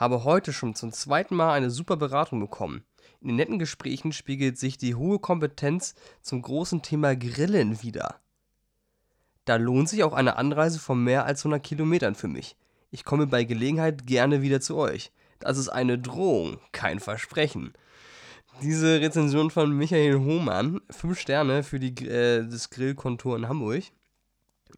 habe heute schon zum zweiten Mal eine super Beratung bekommen. In den netten Gesprächen spiegelt sich die hohe Kompetenz zum großen Thema Grillen wider. Da lohnt sich auch eine Anreise von mehr als 100 Kilometern für mich. Ich komme bei Gelegenheit gerne wieder zu euch. Das ist eine Drohung, kein Versprechen. Diese Rezension von Michael Hohmann, 5 Sterne für die, äh, das Grillkontor in Hamburg.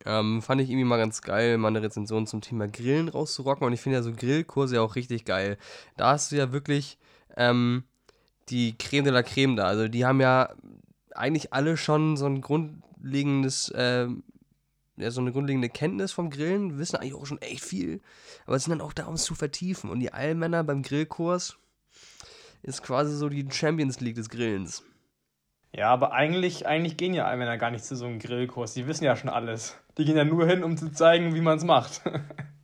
Ähm, fand ich irgendwie mal ganz geil, mal eine Rezension zum Thema Grillen rauszurocken. Und ich finde ja so Grillkurse ja auch richtig geil. Da hast du ja wirklich ähm, die Creme de la Creme da. Also die haben ja eigentlich alle schon so ein grundlegendes, äh, ja, so eine grundlegende Kenntnis vom Grillen, wissen eigentlich auch schon echt viel, aber sind dann auch da, um es zu vertiefen. Und die Allmänner beim Grillkurs ist quasi so die Champions League des Grillens. Ja, aber eigentlich, eigentlich gehen ja Allmänner gar nicht zu so einem Grillkurs. Die wissen ja schon alles. Die gehen ja nur hin, um zu zeigen, wie man es macht.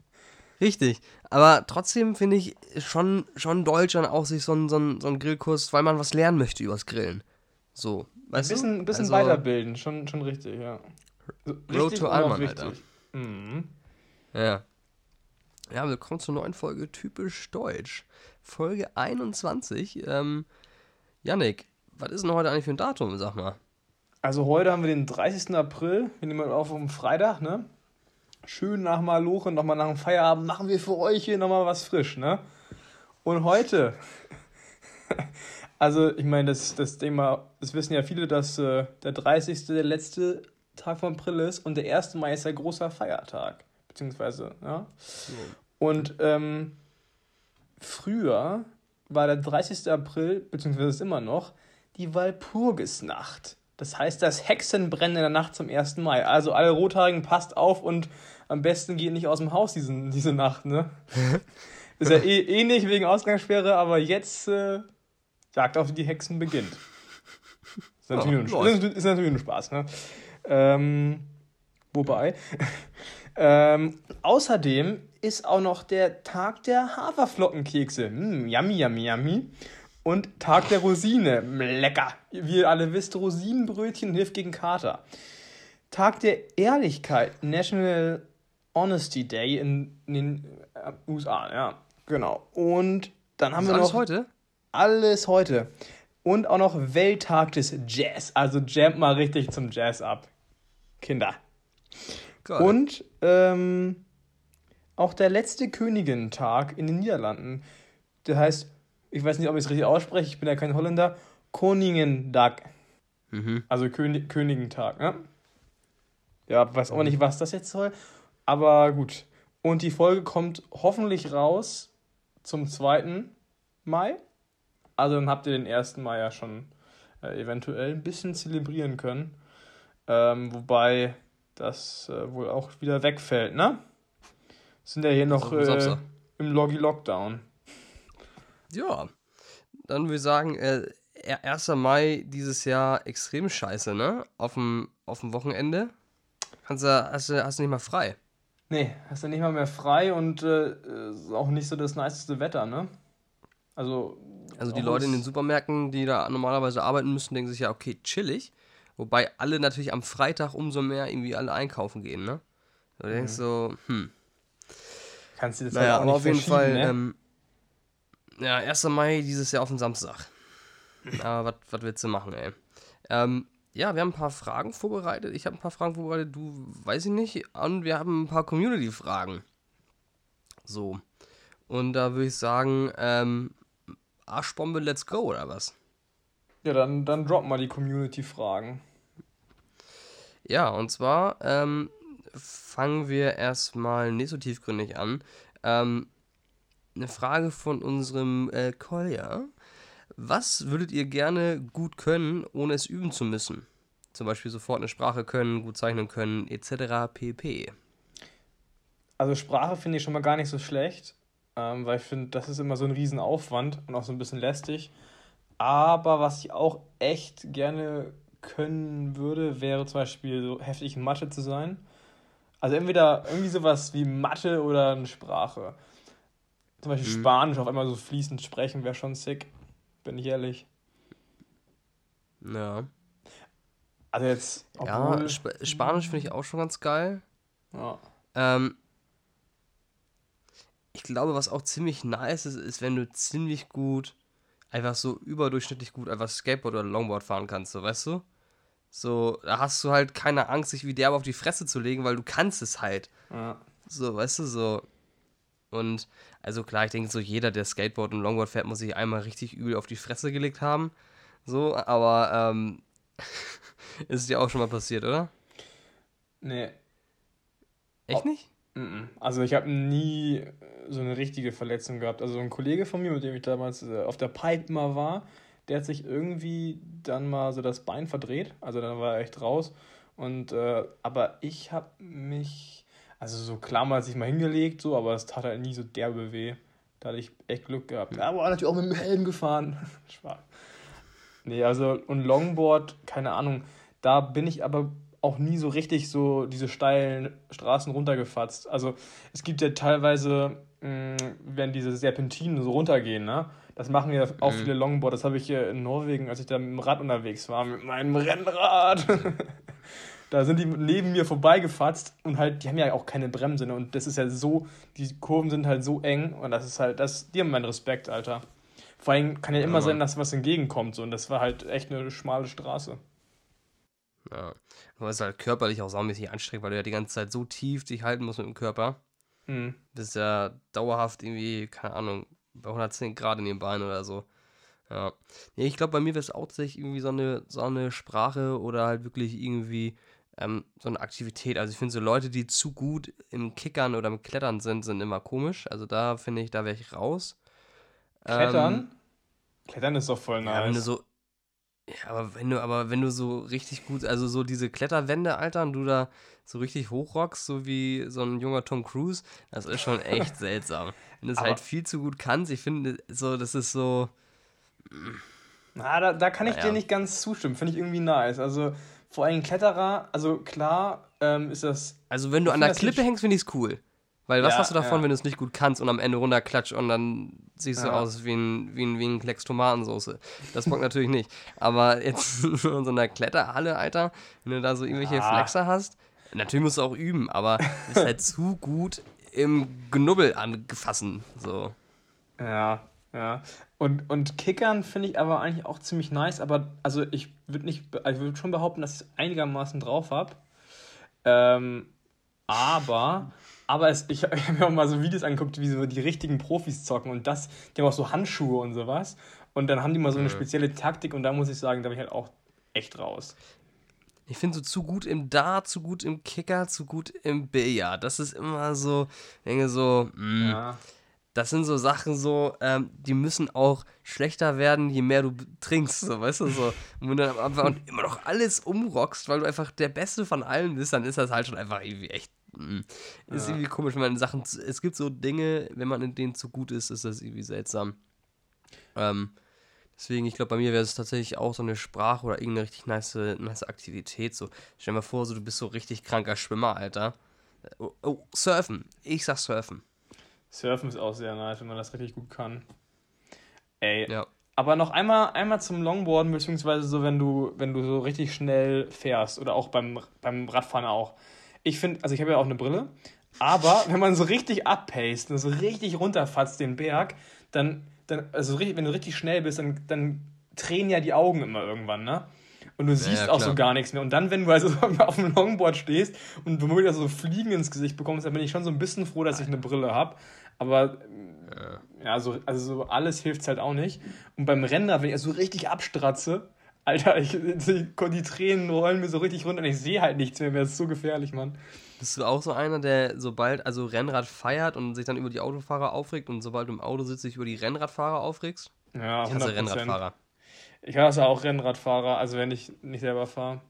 Richtig. Aber trotzdem finde ich schon, schon Deutschland auch sich so einen, so, einen, so einen Grillkurs, weil man was lernen möchte übers Grillen. So. Weißt ein bisschen, du? bisschen also, weiterbilden, schon, schon richtig, ja. Richtig Road to Alman, Alter. Mhm. Ja. Ja, willkommen zur neuen Folge Typisch Deutsch. Folge 21. Ähm, Yannick, was ist denn heute eigentlich für ein Datum, sag mal? Also heute haben wir den 30. April, wir nehmen auf um Freitag, ne? Schön nach Maloche, nochmal nach dem Feierabend machen wir für euch hier nochmal was frisch, ne? Und heute, also ich meine, das, das Thema, das wissen ja viele, dass äh, der 30. der letzte Tag von April ist und der 1. Mai ist der großer Feiertag, beziehungsweise, ja. Und ähm, früher war der 30. April, beziehungsweise ist immer noch, die Walpurgisnacht. Das heißt das Hexenbrennen in der Nacht zum 1. Mai. Also alle Rothaarigen, passt auf und am besten geht nicht aus dem Haus diesen, diese Nacht, ne? ist ja eh, eh nicht wegen Ausgangssperre, aber jetzt äh, Jagd auf die Hexen beginnt. Ist natürlich, oh, ein, ist, ist natürlich ein Spaß, ne? Ähm, wobei. ähm, außerdem ist auch noch der Tag der Haferflockenkekse. Mm, yummy, yummy, yummy. Und Tag der Rosine. Lecker. Wie ihr alle wisst, Rosinenbrötchen hilft gegen Kater. Tag der Ehrlichkeit. National Honesty Day in, in den äh, USA. Ja, genau. Und dann haben wir noch. Alles heute? Alles heute. Und auch noch Welttag des Jazz. Also jam mal richtig zum Jazz ab. Kinder. Geil. Und ähm, auch der letzte Königin-Tag in den Niederlanden. Der heißt, ich weiß nicht, ob ich es richtig ausspreche, ich bin ja kein Holländer, Koningendag. Mhm. Also König Königentag, ne? Ja, weiß auch nicht, was das jetzt soll, aber gut. Und die Folge kommt hoffentlich raus zum 2. Mai. Also dann habt ihr den 1. Mai ja schon äh, eventuell ein bisschen zelebrieren können. Ähm, wobei das äh, wohl auch wieder wegfällt, ne? Sind ja hier noch äh, im Loggy Lockdown. Ja, dann würde ich sagen, äh, 1. Mai dieses Jahr extrem scheiße, ne? Auf dem, auf dem Wochenende. Kannst du, hast, du, hast du nicht mal frei. Nee, hast du nicht mal mehr frei und äh, ist auch nicht so das niceste Wetter, ne? Also. Also die Leute in den Supermärkten, die da normalerweise arbeiten müssen, denken sich ja, okay, chillig. Wobei alle natürlich am Freitag umso mehr irgendwie alle einkaufen gehen, ne? Du mhm. denkst so, hm. Kannst du das naja, halt auch aber auf jeden Fall, ne? ähm, ja, 1. Mai dieses Jahr auf den Samstag. Aber was willst du machen, ey? Ähm, ja, wir haben ein paar Fragen vorbereitet. Ich habe ein paar Fragen vorbereitet, du weiß ich nicht. Und wir haben ein paar Community-Fragen. So. Und da würde ich sagen, ähm, Arschbombe, let's go, oder was? Ja, dann, dann drop mal die Community-Fragen. Ja, und zwar ähm, fangen wir erstmal nicht so tiefgründig an. Ähm, eine Frage von unserem äh, Kolja. Was würdet ihr gerne gut können, ohne es üben zu müssen? Zum Beispiel sofort eine Sprache können, gut zeichnen können, etc. pp. Also Sprache finde ich schon mal gar nicht so schlecht, ähm, weil ich finde, das ist immer so ein Riesenaufwand und auch so ein bisschen lästig. Aber was ich auch echt gerne können würde, wäre zum Beispiel so heftig in Mathe zu sein. Also entweder irgendwie sowas wie Mathe oder eine Sprache. Zum Beispiel mhm. Spanisch auf einmal so fließend sprechen wäre schon sick. Bin ich ehrlich. Ja. Also jetzt. Ja, Sp Spanisch finde ich auch schon ganz geil. Ja. Ähm, ich glaube, was auch ziemlich nice ist, ist, wenn du ziemlich gut, einfach so überdurchschnittlich gut einfach Skateboard oder Longboard fahren kannst, so, weißt du? So, da hast du halt keine Angst, sich wie derbe auf die Fresse zu legen, weil du kannst es halt. Ja. So, weißt du, so. Und, also klar, ich denke so, jeder, der Skateboard und Longboard fährt, muss sich einmal richtig übel auf die Fresse gelegt haben. So, aber, ähm, ist dir auch schon mal passiert, oder? Nee. Echt nicht? Mhm. Also ich habe nie so eine richtige Verletzung gehabt. Also ein Kollege von mir, mit dem ich damals äh, auf der Pipe mal war, der hat sich irgendwie dann mal so das Bein verdreht. Also dann war er echt raus. Und äh, aber ich habe mich, also so klar mal sich mal hingelegt, so, aber es tat halt nie so derbe weh. Da hatte ich echt Glück gehabt. Ja, aber natürlich auch mit dem Helm gefahren. Spaß. Nee, also und Longboard, keine Ahnung. Da bin ich aber auch nie so richtig so diese steilen Straßen runtergefatzt. Also es gibt ja teilweise, mh, wenn diese Serpentinen so runtergehen, ne? Das machen ja auch Mhm. viele Longboard. Das habe ich hier in Norwegen, als ich da mit dem Rad unterwegs war, mit meinem Rennrad. da sind die neben mir vorbeigefatzt und halt, die haben ja auch keine Bremse. Ne? Und das ist ja so, die Kurven sind halt so eng und das ist halt, das, die haben meinen Respekt, Alter. Vor allem kann ja immer Ja, sein, dass was entgegenkommt. So. Und das war halt echt eine schmale Straße. Ja. Aber es ist halt körperlich auch saumäßig anstrengend, weil du ja die ganze Zeit so tief dich halten musst mit dem Körper. Hm. Das ist ja dauerhaft irgendwie, keine Ahnung, bei 110 Grad in den Beinen oder so. Ja. Nee, ich glaube, bei mir wäre es auch tatsächlich irgendwie so eine, so eine Sprache oder halt wirklich irgendwie ähm, so eine Aktivität. Also ich finde so Leute, die zu gut im Kickern oder im Klettern sind, sind immer komisch. Also da finde ich, da wäre ich raus. Klettern? Ähm, Klettern ist doch voll ja, wenn du nice. so. Ja, aber wenn du, aber wenn du so richtig gut, also so diese Kletterwände, Alter, und du da so richtig hochrockst, so wie so ein junger Tom Cruise, das ist schon echt seltsam. Wenn du es halt viel zu gut kannst, ich finde, so, das ist so. Na, da, da kann ich Naja. dir nicht ganz zustimmen. Finde ich irgendwie nice. Also vor allem Kletterer, also klar ähm, ist das. Also wenn du an der Klippe hängst, finde ich es cool. Weil was Ja, hast du davon, ja. wenn du es nicht gut kannst und am Ende runterklatscht und dann siehst du Ja. aus wie ein, wie, ein, wie ein Klecks Tomatensauce. Das bockt natürlich nicht. Aber jetzt in so einer Kletterhalle, Alter, wenn du da so irgendwelche. Flexer hast, natürlich musst du auch üben, aber du bist halt zu gut im Genubbel angefassen. So. Ja, ja. Und, und Kickern finde ich aber eigentlich auch ziemlich nice. Aber also ich würde nicht, be- ich würde schon behaupten, dass ich es einigermaßen drauf habe. Ähm, aber, aber es, ich, ich habe mir auch mal so Videos angeguckt, wie so die richtigen Profis zocken und das, die haben auch so Handschuhe und sowas. Und dann haben die mal so eine spezielle Taktik und da muss ich sagen, da bin ich halt auch echt raus. Ich finde so zu gut im Dart, zu gut im Kicker, zu gut im Billard. Das ist immer so, ich denke so, mh, Ja. Das sind so Sachen so, ähm, die müssen auch schlechter werden, je mehr du trinkst, so, weißt du, so. Und wenn du dann einfach immer noch alles umrockst, weil du einfach der Beste von allen bist, dann ist das halt schon einfach irgendwie echt, mm, ist Ja. irgendwie komisch, wenn man in Sachen, es gibt so Dinge, wenn man in denen zu gut ist, ist das irgendwie seltsam. Ähm, deswegen, ich glaube, bei mir wäre es tatsächlich auch so eine Sprache oder irgendeine richtig nice, nice Aktivität, so. Stell dir mal vor, so, du bist so richtig kranker Schwimmer, Alter. Oh, oh, surfen. Ich sag surfen. Surfen ist auch sehr nice, wenn man das richtig gut kann. Ey, Ja. Aber noch einmal, einmal zum Longboarden, beziehungsweise so, wenn du, wenn du so richtig schnell fährst oder auch beim, beim Radfahren auch. Ich finde, also ich habe ja auch eine Brille, aber wenn man so richtig abpaced und so richtig runterfatzt den Berg, dann, dann also richtig, wenn du richtig schnell bist, dann, dann tränen ja die Augen immer irgendwann, ne? Und du siehst ja, auch so gar nichts mehr. Und dann, wenn du also auf dem Longboard stehst und womöglich so Fliegen ins Gesicht bekommst, dann bin ich schon so ein bisschen froh, dass ich eine Brille habe. Aber ja, so, also so alles hilft halt auch nicht. Und beim Rennrad, wenn ich so richtig abstratze, Alter, ich, die, die Tränen rollen mir so richtig runter und ich sehe halt nichts mehr. Das ist so gefährlich, Mann. Bist du auch so einer, der sobald also Rennrad feiert und sich dann über die Autofahrer aufregt und sobald du im Auto sitzt, sich über die Rennradfahrer aufregst? Ja, Ich hasse 100%. Rennradfahrer. Ich hasse auch Rennradfahrer, also wenn ich nicht selber fahre.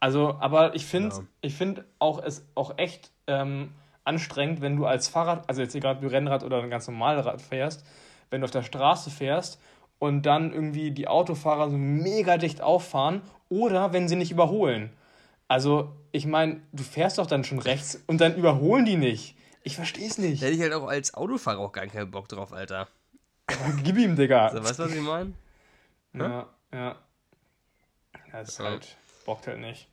Also, aber ich finde Ja. ich auch es auch echt ähm, anstrengend, wenn du als Fahrrad, also jetzt egal ob du Rennrad oder ein ganz normales Rad fährst, wenn du auf der Straße fährst und dann irgendwie die Autofahrer so mega dicht auffahren oder wenn sie nicht überholen. Also, ich meine, du fährst doch dann schon rechts und dann überholen die nicht. Ich verstehe es nicht. Da hätte ich halt auch als Autofahrer auch gar keinen Bock drauf, Alter. Gib ihm, Digga. So, weißt du, was ich meine? Ja, ja. Das ist Ja. halt, bockt halt nicht.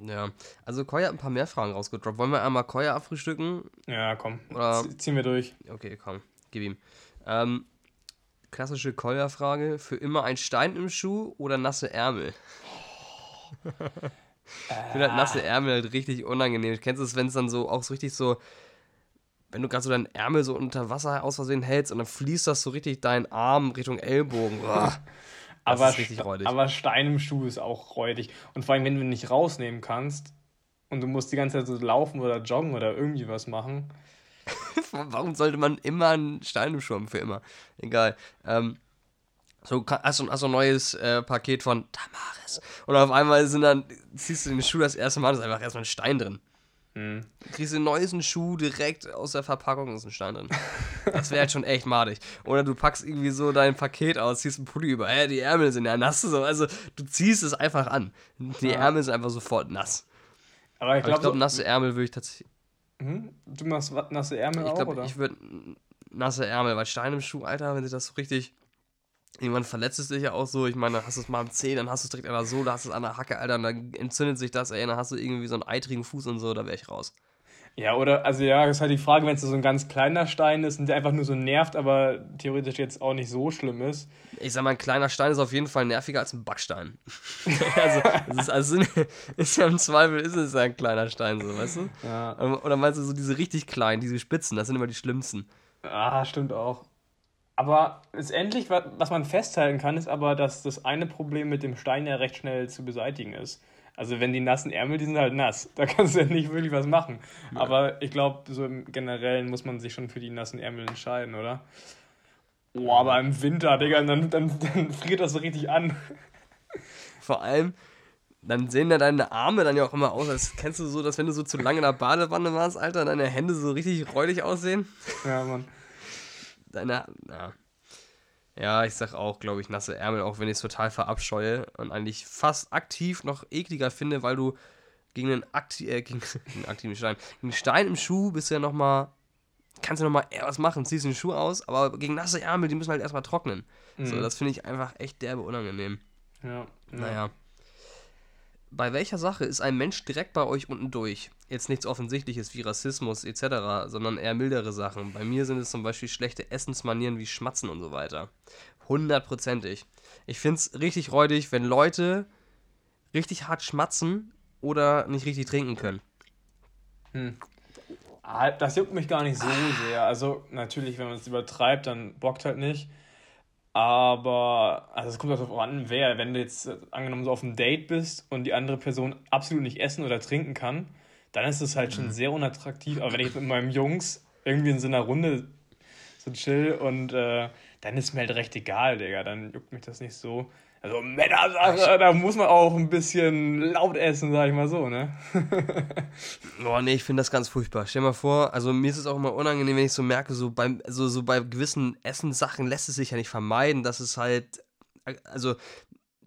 Ja, also Koya hat ein paar mehr Fragen rausgedroppt. Wollen wir einmal Koya abfrühstücken? Ja, komm. Oder- Ziehen wir durch. Okay, komm, gib ihm. Ähm, klassische Koya-Frage: Für immer ein Stein im Schuh oder nasse Ärmel? Ich finde halt nasse Ärmel halt richtig unangenehm. Kennst du es, wenn es dann so auch so richtig so, wenn du gerade so deinen Ärmel so unter Wasser aus Versehen hältst und dann fließt das so richtig deinen Arm Richtung Ellbogen. Aber, ist richtig Sta- räudig. aber Stein im Schuh ist auch räudig. Und vor allem, wenn du ihn nicht rausnehmen kannst und du musst die ganze Zeit so laufen oder joggen oder irgendwie was machen. Warum sollte man immer einen Stein im Schuh haben? Für immer. Egal. Ähm, so, hast du, hast du ein neues äh, Paket von Tamaris. Und auf einmal sind dann, ziehst du den Schuh das erste Mal, da ist einfach erstmal ein Stein drin. Hm. Du kriegst den neuesten Schuh direkt aus der Verpackung, ist ein Stein drin. Das wäre halt schon echt madig. Oder du packst irgendwie so dein Paket aus, ziehst einen Pulli über, hä, die Ärmel sind ja nass. So. Also du ziehst es einfach an. Die Ja. Ärmel sind einfach sofort nass. Aber ich glaube, glaube, nasse Ärmel würde ich tatsächlich. hm? du machst nasse Ärmel Ich auch, glaube, oder? ich würde nasse Ärmel, weil Stein im Schuh, Alter, wenn sich das so richtig. Irgendwann verletzt es dich ja auch so. Ich meine, dann hast du es mal am Zeh, dann hast du es direkt an der Sohle, hast es an der Hacke, Alter, und dann entzündet sich das, ey, dann hast du irgendwie so einen eitrigen Fuß und so, da wäre ich raus. Ja, oder, also ja, das ist halt die Frage, wenn es so ein ganz kleiner Stein ist und der einfach nur so nervt, aber theoretisch jetzt auch nicht so schlimm ist. Ich sag mal, ein kleiner Stein ist auf jeden Fall nerviger als ein Backstein. also, das ist, also, ist ja im Zweifel ist es ja ein kleiner Stein, so, weißt du? Ja. Oder meinst du so diese richtig kleinen, diese Spitzen, das sind immer die schlimmsten. Ah, stimmt auch. Aber letztendlich, wa- was man festhalten kann, ist aber, dass das eine Problem mit dem Stein ja recht schnell zu beseitigen ist. Also wenn die nassen Ärmel, die sind halt nass. Da kannst du ja nicht wirklich was machen. Aber ich glaube, so im Generellen muss man sich schon für die nassen Ärmel entscheiden, oder? Oh, aber im Winter, Digga, dann, dann, dann friert das so richtig an. Vor allem, dann sehen ja deine Arme dann ja auch immer aus, als kennst du so, dass wenn du so zu lange in der Badewanne warst, Alter, deine Hände so richtig räudig aussehen. Ja, Mann. Deine, ja. Ja, ich sag auch, glaube ich, nasse Ärmel, auch wenn ich es total verabscheue und eigentlich fast aktiv noch ekliger finde, weil du gegen einen, akti äh, gegen, gegen einen aktiven Stein, gegen einen Stein im Schuh bist du ja nochmal, kannst du nochmal eher was machen, ziehst den Schuh aus, aber gegen nasse Ärmel, die müssen halt erstmal trocknen. So, Mhm. das finde ich einfach echt derbe unangenehm. Ja. ja. Bei welcher Sache ist ein Mensch direkt bei euch unten durch? Jetzt nichts Offensichtliches wie Rassismus etc., sondern eher mildere Sachen. Bei mir sind es zum Beispiel schlechte Essensmanieren wie Schmatzen und so weiter. Hundertprozentig. Ich finde es richtig räudig, wenn Leute richtig hart schmatzen oder nicht richtig trinken können. Ah, Das juckt mich gar nicht so sehr. Also natürlich, wenn man es übertreibt, dann bockt halt nicht. Aber, also es kommt auch darauf an, wer. Wenn du jetzt äh, angenommen so auf einem Date bist und die andere Person absolut nicht essen oder trinken kann, dann ist es halt schon sehr unattraktiv. Aber wenn ich jetzt mit meinem Jungs irgendwie in so einer Runde so chill und äh, dann ist mir halt recht egal, Digga. Dann juckt mich das nicht so. Also Männersache, da muss man auch ein bisschen laut essen, sag ich mal so, ne? Boah, nee, ich finde das ganz furchtbar. Stell dir mal vor, also mir ist es auch immer unangenehm, wenn ich so merke, so beim, also so bei gewissen Essenssachen lässt es sich ja nicht vermeiden, dass es halt, also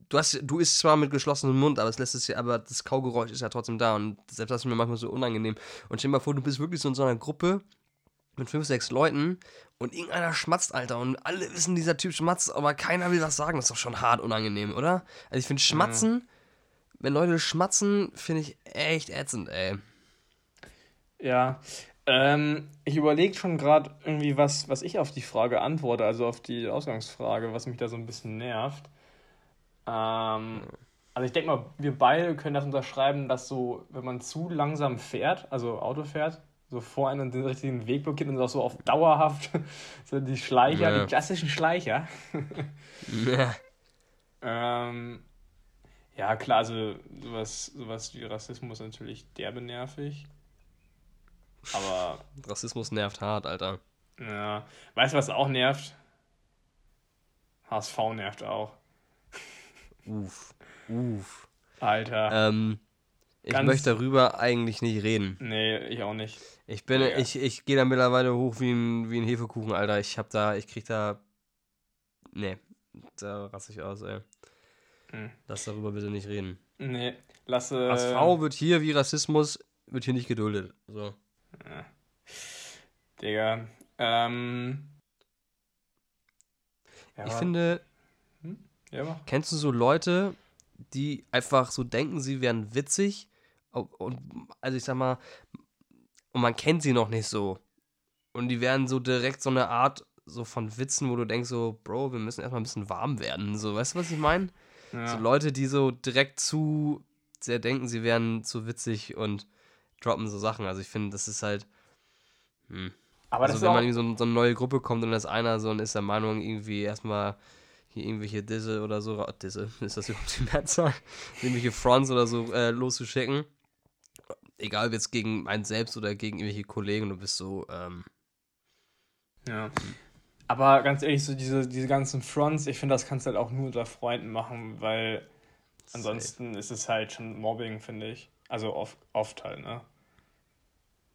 du hast, du isst zwar mit geschlossenem Mund, aber es lässt es ja, aber das Kaugeräusch ist ja trotzdem da und selbst das ist mir manchmal so unangenehm. Und stell dir mal vor, du bist wirklich so in so einer Gruppe mit fünf, sechs Leuten und irgendeiner schmatzt, Alter, und alle wissen, dieser Typ schmatzt, aber keiner will was sagen. Das ist doch schon hart unangenehm, oder? Also ich finde Schmatzen, wenn Leute schmatzen, finde ich echt ätzend, ey. Ja, ähm, ich überlege schon gerade irgendwie, was, was ich auf die Frage antworte, also auf die Ausgangsfrage, was mich da so ein bisschen nervt. Ähm, also ich denke mal, wir beide können das unterschreiben, dass so, wenn man zu langsam fährt, also Auto fährt, so vor einem den richtigen Weg blockiert und auch so auf dauerhaft so die Schleicher, Ja. die klassischen Schleicher. Ja. Ähm, ja, klar, also sowas, sowas wie Rassismus ist natürlich derbe nervig. Aber Rassismus nervt hart, Alter. Ja, weißt du, was auch nervt? HSV nervt auch. Uff. Uff. Alter. Ähm, ich Ganz- möchte darüber eigentlich nicht reden. Nee, ich auch nicht. Ich bin, Ja. ich, ich gehe da mittlerweile hoch wie ein, wie ein Hefekuchen, Alter. Ich hab da, ich krieg da. Nee, da raste ich aus, ey. Hm. Lass darüber bitte nicht reden. Nee, lasse. HSV wird hier wie Rassismus, wird hier nicht geduldet. So. Digga. Ähm. Ja, Ich finde, Ja, mach. kennst du so Leute, die einfach so denken, sie wären witzig Und, also ich sag mal, und man kennt sie noch nicht so. Und die werden so direkt so eine Art so von Witzen, wo du denkst so, Bro, wir müssen erstmal ein bisschen warm werden. So, weißt du, was ich meine? Ja. So Leute, die so direkt zu sehr denken, sie wären zu witzig und droppen so Sachen. Also ich finde, das ist halt. Hm. Aber also wenn man in so, so, eine neue Gruppe kommt und da ist einer so und ist der Meinung, irgendwie erstmal hier irgendwelche Disse oder so, Disse, ist das überhaupt die Mehrzahl? irgendwelche Fronts oder so äh, loszuschicken. Egal ob jetzt gegen einen selbst oder gegen irgendwelche Kollegen, du bist so, ähm, Ja. Aber ganz ehrlich, so diese, diese ganzen Fronts, ich finde, das kannst du halt auch nur unter Freunden machen, weil ansonsten ist es halt schon Mobbing, finde ich. Also oft, oft halt, ne?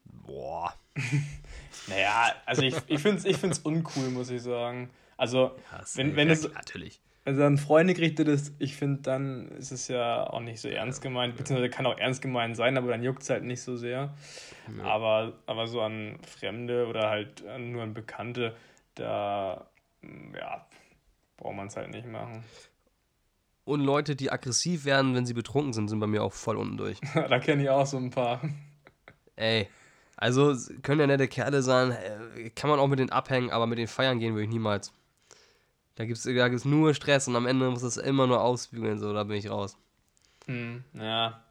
Boah. naja, also ich, ich finde es ich find's uncool, muss ich sagen. Also, ja, wenn, wenn es. Natürlich. Also dann Freunde gerichtet ist, ich finde, dann ist es ja auch nicht so ernst gemeint, beziehungsweise kann auch ernst gemeint sein, aber dann juckt es halt nicht so sehr. Ja. Aber, aber so an Fremde oder halt nur an Bekannte, da, ja, braucht man es halt nicht machen. Und Leute, die aggressiv werden, wenn sie betrunken sind, sind bei mir auch voll unten durch. da kenne ich auch so ein paar. Ey, also können ja nette Kerle sein, äh, kann man auch mit denen abhängen, aber mit den Feiern gehen würde ich niemals. Da gibt es da gibt's nur Stress und am Ende muss es immer nur ausbügeln, so, da bin ich raus. Hm, ja.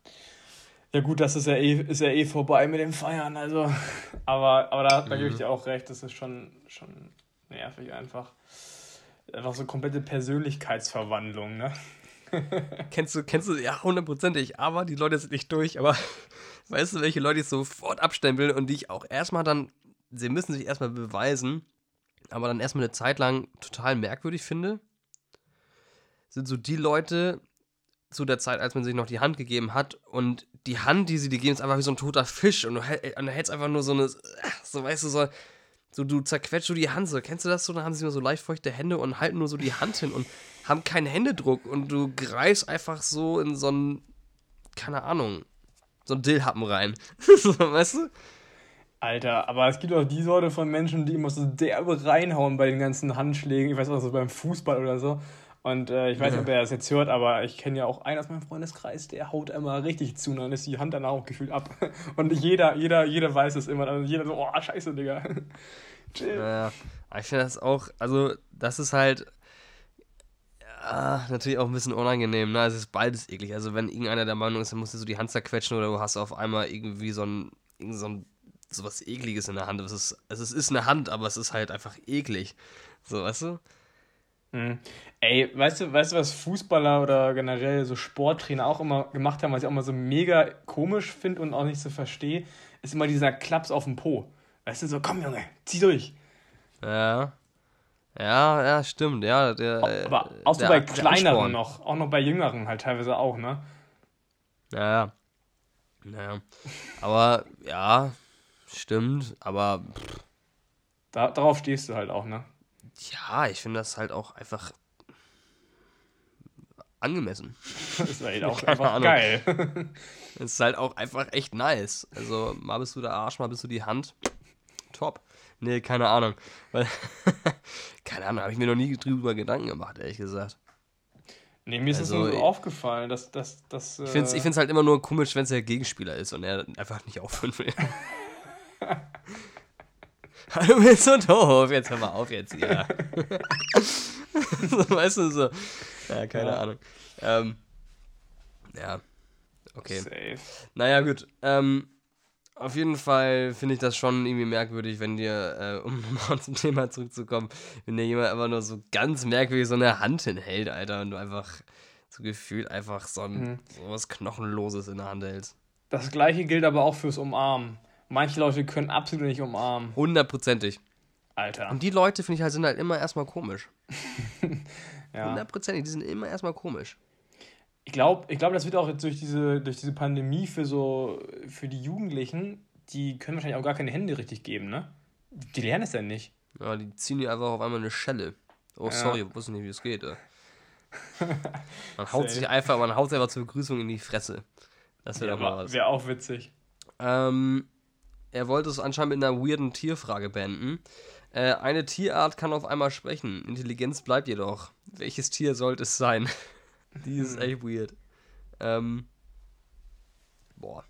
Ja gut, das ist ja eh, ist ja eh vorbei mit dem Feiern, also. Aber, aber da, da mhm. gebe ich mhm. dir auch recht, das ist schon, schon nervig einfach. Einfach so komplette Persönlichkeitsverwandlung, ne? kennst du, kennst du, ja, hundertprozentig, aber die Leute sind nicht durch, aber weißt du, welche Leute ich sofort abstempeln und die ich auch erstmal dann, sie müssen sich erstmal beweisen, aber dann erstmal eine Zeit lang total merkwürdig finde, sind so die Leute zu der Zeit, als man sich noch die Hand gegeben hat und die Hand, die sie dir geben, ist einfach wie so ein toter Fisch und du, und du hältst einfach nur so eine, so weißt du, so, so du zerquetscht so die Hand, so, kennst du das so, dann haben sie immer so leicht feuchte Hände und halten nur so die Hand hin und haben keinen Händedruck und du greifst einfach so in so einen, keine Ahnung, so einen Dillhappen rein. so, weißt du? Alter, aber es gibt auch die Sorte von Menschen, die immer so derbe reinhauen bei den ganzen Handschlägen. Ich weiß auch so beim Fußball oder so. Und äh, ich weiß nicht, ob er das jetzt hört, aber ich kenne ja auch einen aus meinem Freundeskreis, der haut immer richtig zu und dann ist die Hand danach auch gefühlt ab. Und jeder, jeder, jeder weiß es immer. Und jeder so, oh, scheiße, Digga. Chill. Ja, ich finde das auch, also das ist halt ja, natürlich auch ein bisschen unangenehm, ne? Es ist beides eklig. Also wenn irgendeiner der Meinung ist, dann musst du so die Hand zerquetschen oder du hast auf einmal irgendwie so ein, so ein so was ekliges in der Hand. Es ist, es ist eine Hand, aber es ist halt einfach eklig. So, weißt du? Mhm. Ey, weißt du, weißt du, was Fußballer oder generell so Sporttrainer auch immer gemacht haben, was ich auch mal so mega komisch finde und auch nicht so verstehe, ist immer dieser Klaps auf dem Po. Weißt du, so, komm Junge, zieh durch. Ja. Ja, ja, stimmt, ja. Der, aber auch so bei kleineren noch, auch noch bei jüngeren halt teilweise auch, ne? Ja, ja. Naja. Aber ja, stimmt, aber. Da, darauf stehst du halt auch, ne? Ja, ich finde das halt auch einfach angemessen. Das ist halt auch einfach Ahnung. geil. Das ist halt auch einfach echt nice. Also, mal bist du der Arsch, mal bist du die Hand. Top. Nee, keine Ahnung. Weil, keine Ahnung, habe ich mir noch nie drüber Gedanken gemacht, ehrlich gesagt. Nee, mir ist also, das nur so aufgefallen, dass das. dass ich finde es äh, halt immer nur komisch, wenn es der Gegenspieler ist und er einfach nicht aufhören will. du bist so doof, jetzt hör mal auf jetzt hier. so, weißt du, so. Ja, keine ja. Ahnung. Ähm, ja, okay. Safe. Naja, gut. Ähm, auf jeden Fall finde ich das schon irgendwie merkwürdig, wenn dir, äh, um nochmal zum Thema zurückzukommen, wenn dir jemand einfach nur so ganz merkwürdig so eine Hand hinhält, Alter, und du einfach so gefühlt einfach so, ein, mhm. so was Knochenloses in der Hand hältst. Das gleiche gilt aber auch fürs Umarmen. Manche Leute können absolut nicht umarmen. Hundertprozentig. Alter. Und die Leute, finde ich halt, sind halt immer erstmal komisch. ja. Hundertprozentig, die sind immer erstmal komisch. Ich glaube, ich glaub, das wird auch jetzt durch diese, durch diese Pandemie für so, für die Jugendlichen, die können wahrscheinlich auch gar keine Hände richtig geben, ne? Die lernen es ja nicht. Ja, die ziehen dir einfach auf einmal eine Schelle. Oh, ja. sorry, ich wusste nicht, wie es geht. Ey. Man haut sich einfach, man haut sich einfach zur Begrüßung in die Fresse. Das wäre doch mal was. Wäre auch witzig. Ähm, er wollte es anscheinend mit einer weirden Tierfrage beenden. Äh, eine Tierart kann auf einmal sprechen. Intelligenz bleibt jedoch. Welches Tier sollte es sein? Die ist hm. echt weird. Ähm, boah.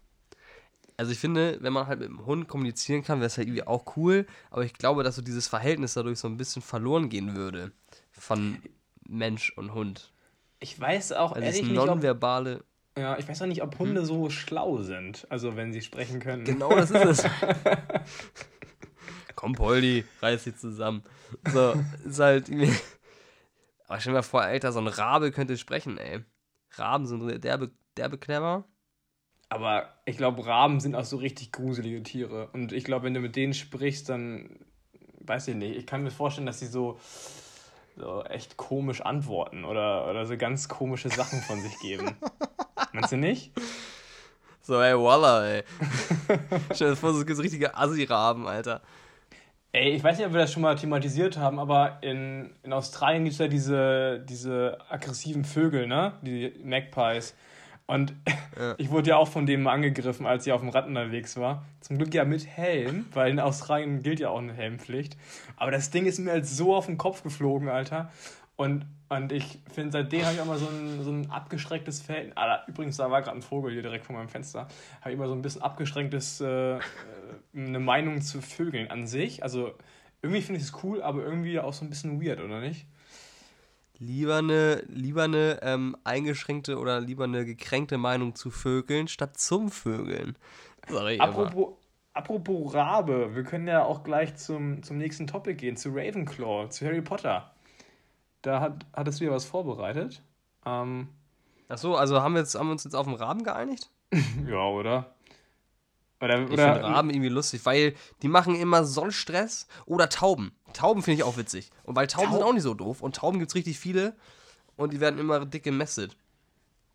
Also ich finde, wenn man halt mit dem Hund kommunizieren kann, wäre es halt irgendwie auch cool. Aber ich glaube, dass so dieses Verhältnis dadurch so ein bisschen verloren gehen würde. Von Mensch und Hund. Ich weiß auch Also ehrlich nicht, ob, nonverbale. Ja, ich weiß auch nicht, ob Hunde so schlau sind. Also wenn sie sprechen können. Genau, das ist es. Komm, Poldi, reiß dich zusammen. So, ist halt irgendwie. Aber stell dir mal vor, Alter, so ein Rabe könnte sprechen, ey. Raben sind derbe, derbe clever. Aber ich glaube, Raben sind auch so richtig gruselige Tiere. Und ich glaube, wenn du mit denen sprichst, dann weiß ich nicht. Ich kann mir vorstellen, dass sie so, so echt komisch antworten oder, oder so ganz komische Sachen von sich geben. Meinst du nicht? So, ey, Walla, ey. Stell dir vor, so gibt richtige Assi-Raben, Alter. Ey, ich weiß nicht, ob wir das schon mal thematisiert haben, aber in, in Australien gibt es ja diese, diese aggressiven Vögel, ne? Die Magpies. Und Ja. ich wurde ja auch von dem mal angegriffen, als ich auf dem Rad unterwegs war. Zum Glück ja mit Helm, weil in Australien gilt ja auch eine Helmpflicht. Aber das Ding ist mir halt so auf den Kopf geflogen, Alter. Und, und ich finde, seitdem habe ich auch mal so ein, so ein abgeschrecktes Verhältnis. Ah, übrigens, da war gerade ein Vogel hier direkt vor meinem Fenster. Habe ich immer so ein bisschen abgeschränktes, äh, äh, eine Meinung zu Vögeln an sich. Also irgendwie finde ich es cool, aber irgendwie auch so ein bisschen weird, oder nicht? Lieber eine, lieber eine ähm, eingeschränkte oder lieber eine gekränkte Meinung zu Vögeln statt zum Vögeln. Immer. Apropos, apropos Rabe, wir können ja auch gleich zum, zum nächsten Topic gehen, zu Ravenclaw, zu Harry Potter. Da hat, hattest du ja was vorbereitet. Ähm, Achso, also haben wir, jetzt, haben wir uns jetzt auf den Raben geeinigt? ja, oder? Oder, Ich finde Raben irgendwie lustig, weil die machen immer so einen Stress. Oder Tauben. Tauben finde ich auch witzig. Und weil Tauben Tau- sind auch nicht so doof. Und Tauben gibt es richtig viele. Und die werden immer dick gemästet.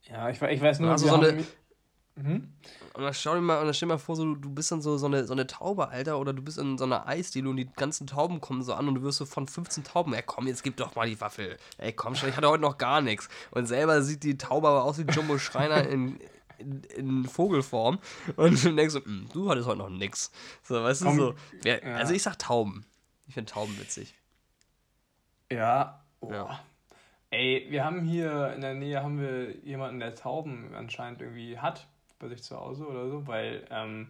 Ja, ich, ich weiß nur, Also so eine- Mhm. Und dann schau dir mal, und dann stell dir mal vor, so, du, du bist dann so, so, eine, so eine Taube, Alter, oder du bist in so einer Eisdiele und die ganzen Tauben kommen so an und du wirst so von 15 Tauben, ey komm, jetzt gib doch mal die Waffel. Ey komm schon, ich hatte heute noch gar nichts. Und selber sieht die Taube aber aus wie Jumbo Schreiner in, in, in Vogelform. Und du denkst so, "Hm, du hattest heute noch nix. So, weißt Komm, du, so. Wer, ja. Also ich sag Tauben. Ich finde Tauben witzig. Ja. Oh. Ja. Ey, wir haben hier in der Nähe haben wir jemanden, der Tauben anscheinend irgendwie hat bei sich zu Hause oder so, weil ähm,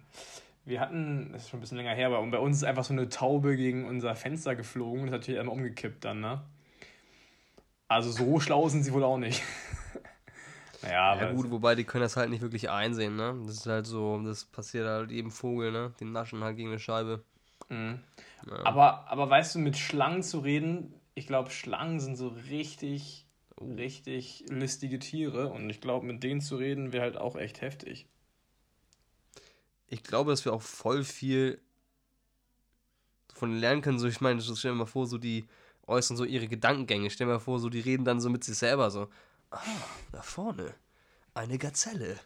wir hatten, das ist schon ein bisschen länger her, aber bei uns ist einfach so eine Taube gegen unser Fenster geflogen und ist natürlich einmal umgekippt dann, ne? Also so schlau sind sie wohl auch nicht. naja, Ja aber gut, wobei die können das halt nicht wirklich einsehen, ne? Das ist halt so, das passiert halt jedem Vogel, ne? Die naschen halt gegen eine Scheibe. Mhm. Ja. Aber, aber weißt du, mit Schlangen zu reden, ich glaube, Schlangen sind so richtig. Richtig listige Tiere und ich glaube, mit denen zu reden wäre halt auch echt heftig. ich glaube, dass wir auch voll viel von lernen können. So, ich meine, stell dir mal vor, so die äußern so ihre Gedankengänge. Stell dir mal vor, so die reden dann so mit sich selber so. Ah, da vorne. Eine Gazelle.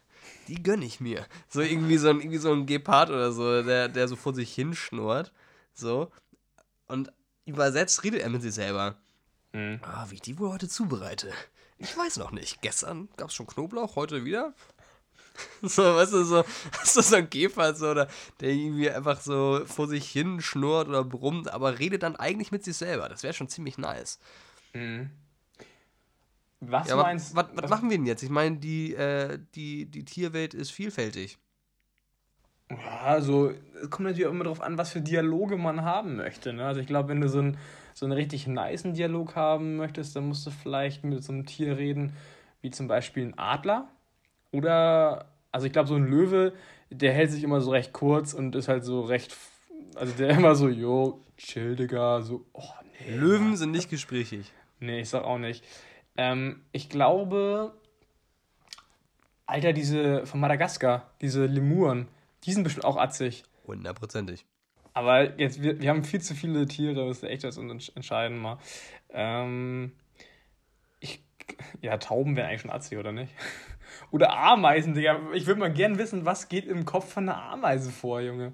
Die gönn ich mir. So irgendwie so ein, irgendwie so ein Gepard oder so, der, der so vor sich hinschnurrt. So. Und übersetzt redet er mit sich selber. Mhm. Ah, wie ich die wohl heute zubereite. Ich weiß noch nicht. Gestern gab es schon Knoblauch, heute wieder. So, weißt du, so, hast du so ein Gepard, so, oder der irgendwie einfach so vor sich hin schnurrt oder brummt, aber redet dann eigentlich mit sich selber. Das wäre schon ziemlich nice. Mhm. Was Ja, meinst was, was, was machen wir denn jetzt? Ich meine, die, äh, die, die Tierwelt ist vielfältig. Ja, also, es kommt natürlich auch immer darauf an, was für Dialoge man haben möchte. Ne? Also, ich glaube, wenn du so, ein, so einen richtig nicen Dialog haben möchtest, dann musst du vielleicht mit so einem Tier reden, wie zum Beispiel ein Adler. Oder, also, ich glaube, so ein Löwe, der hält sich immer so recht kurz und ist halt so recht. Also, der immer so, jo, chill, Digga, so, oh, nee. Löwen sind nicht gesprächig. Nee, ich sag auch nicht. Ähm, ich glaube, Alter, diese von Madagaskar, diese Lemuren, die sind bestimmt auch atzig. Hundertprozentig. Aber jetzt, wir, wir haben viel zu viele Tiere, das ist echt das uns entscheiden mal. Ähm, ich, ja, Tauben wären eigentlich schon atzig, oder nicht? Oder Ameisen, Digga. Ich würde mal gern wissen, was geht im Kopf von einer Ameise vor, Junge.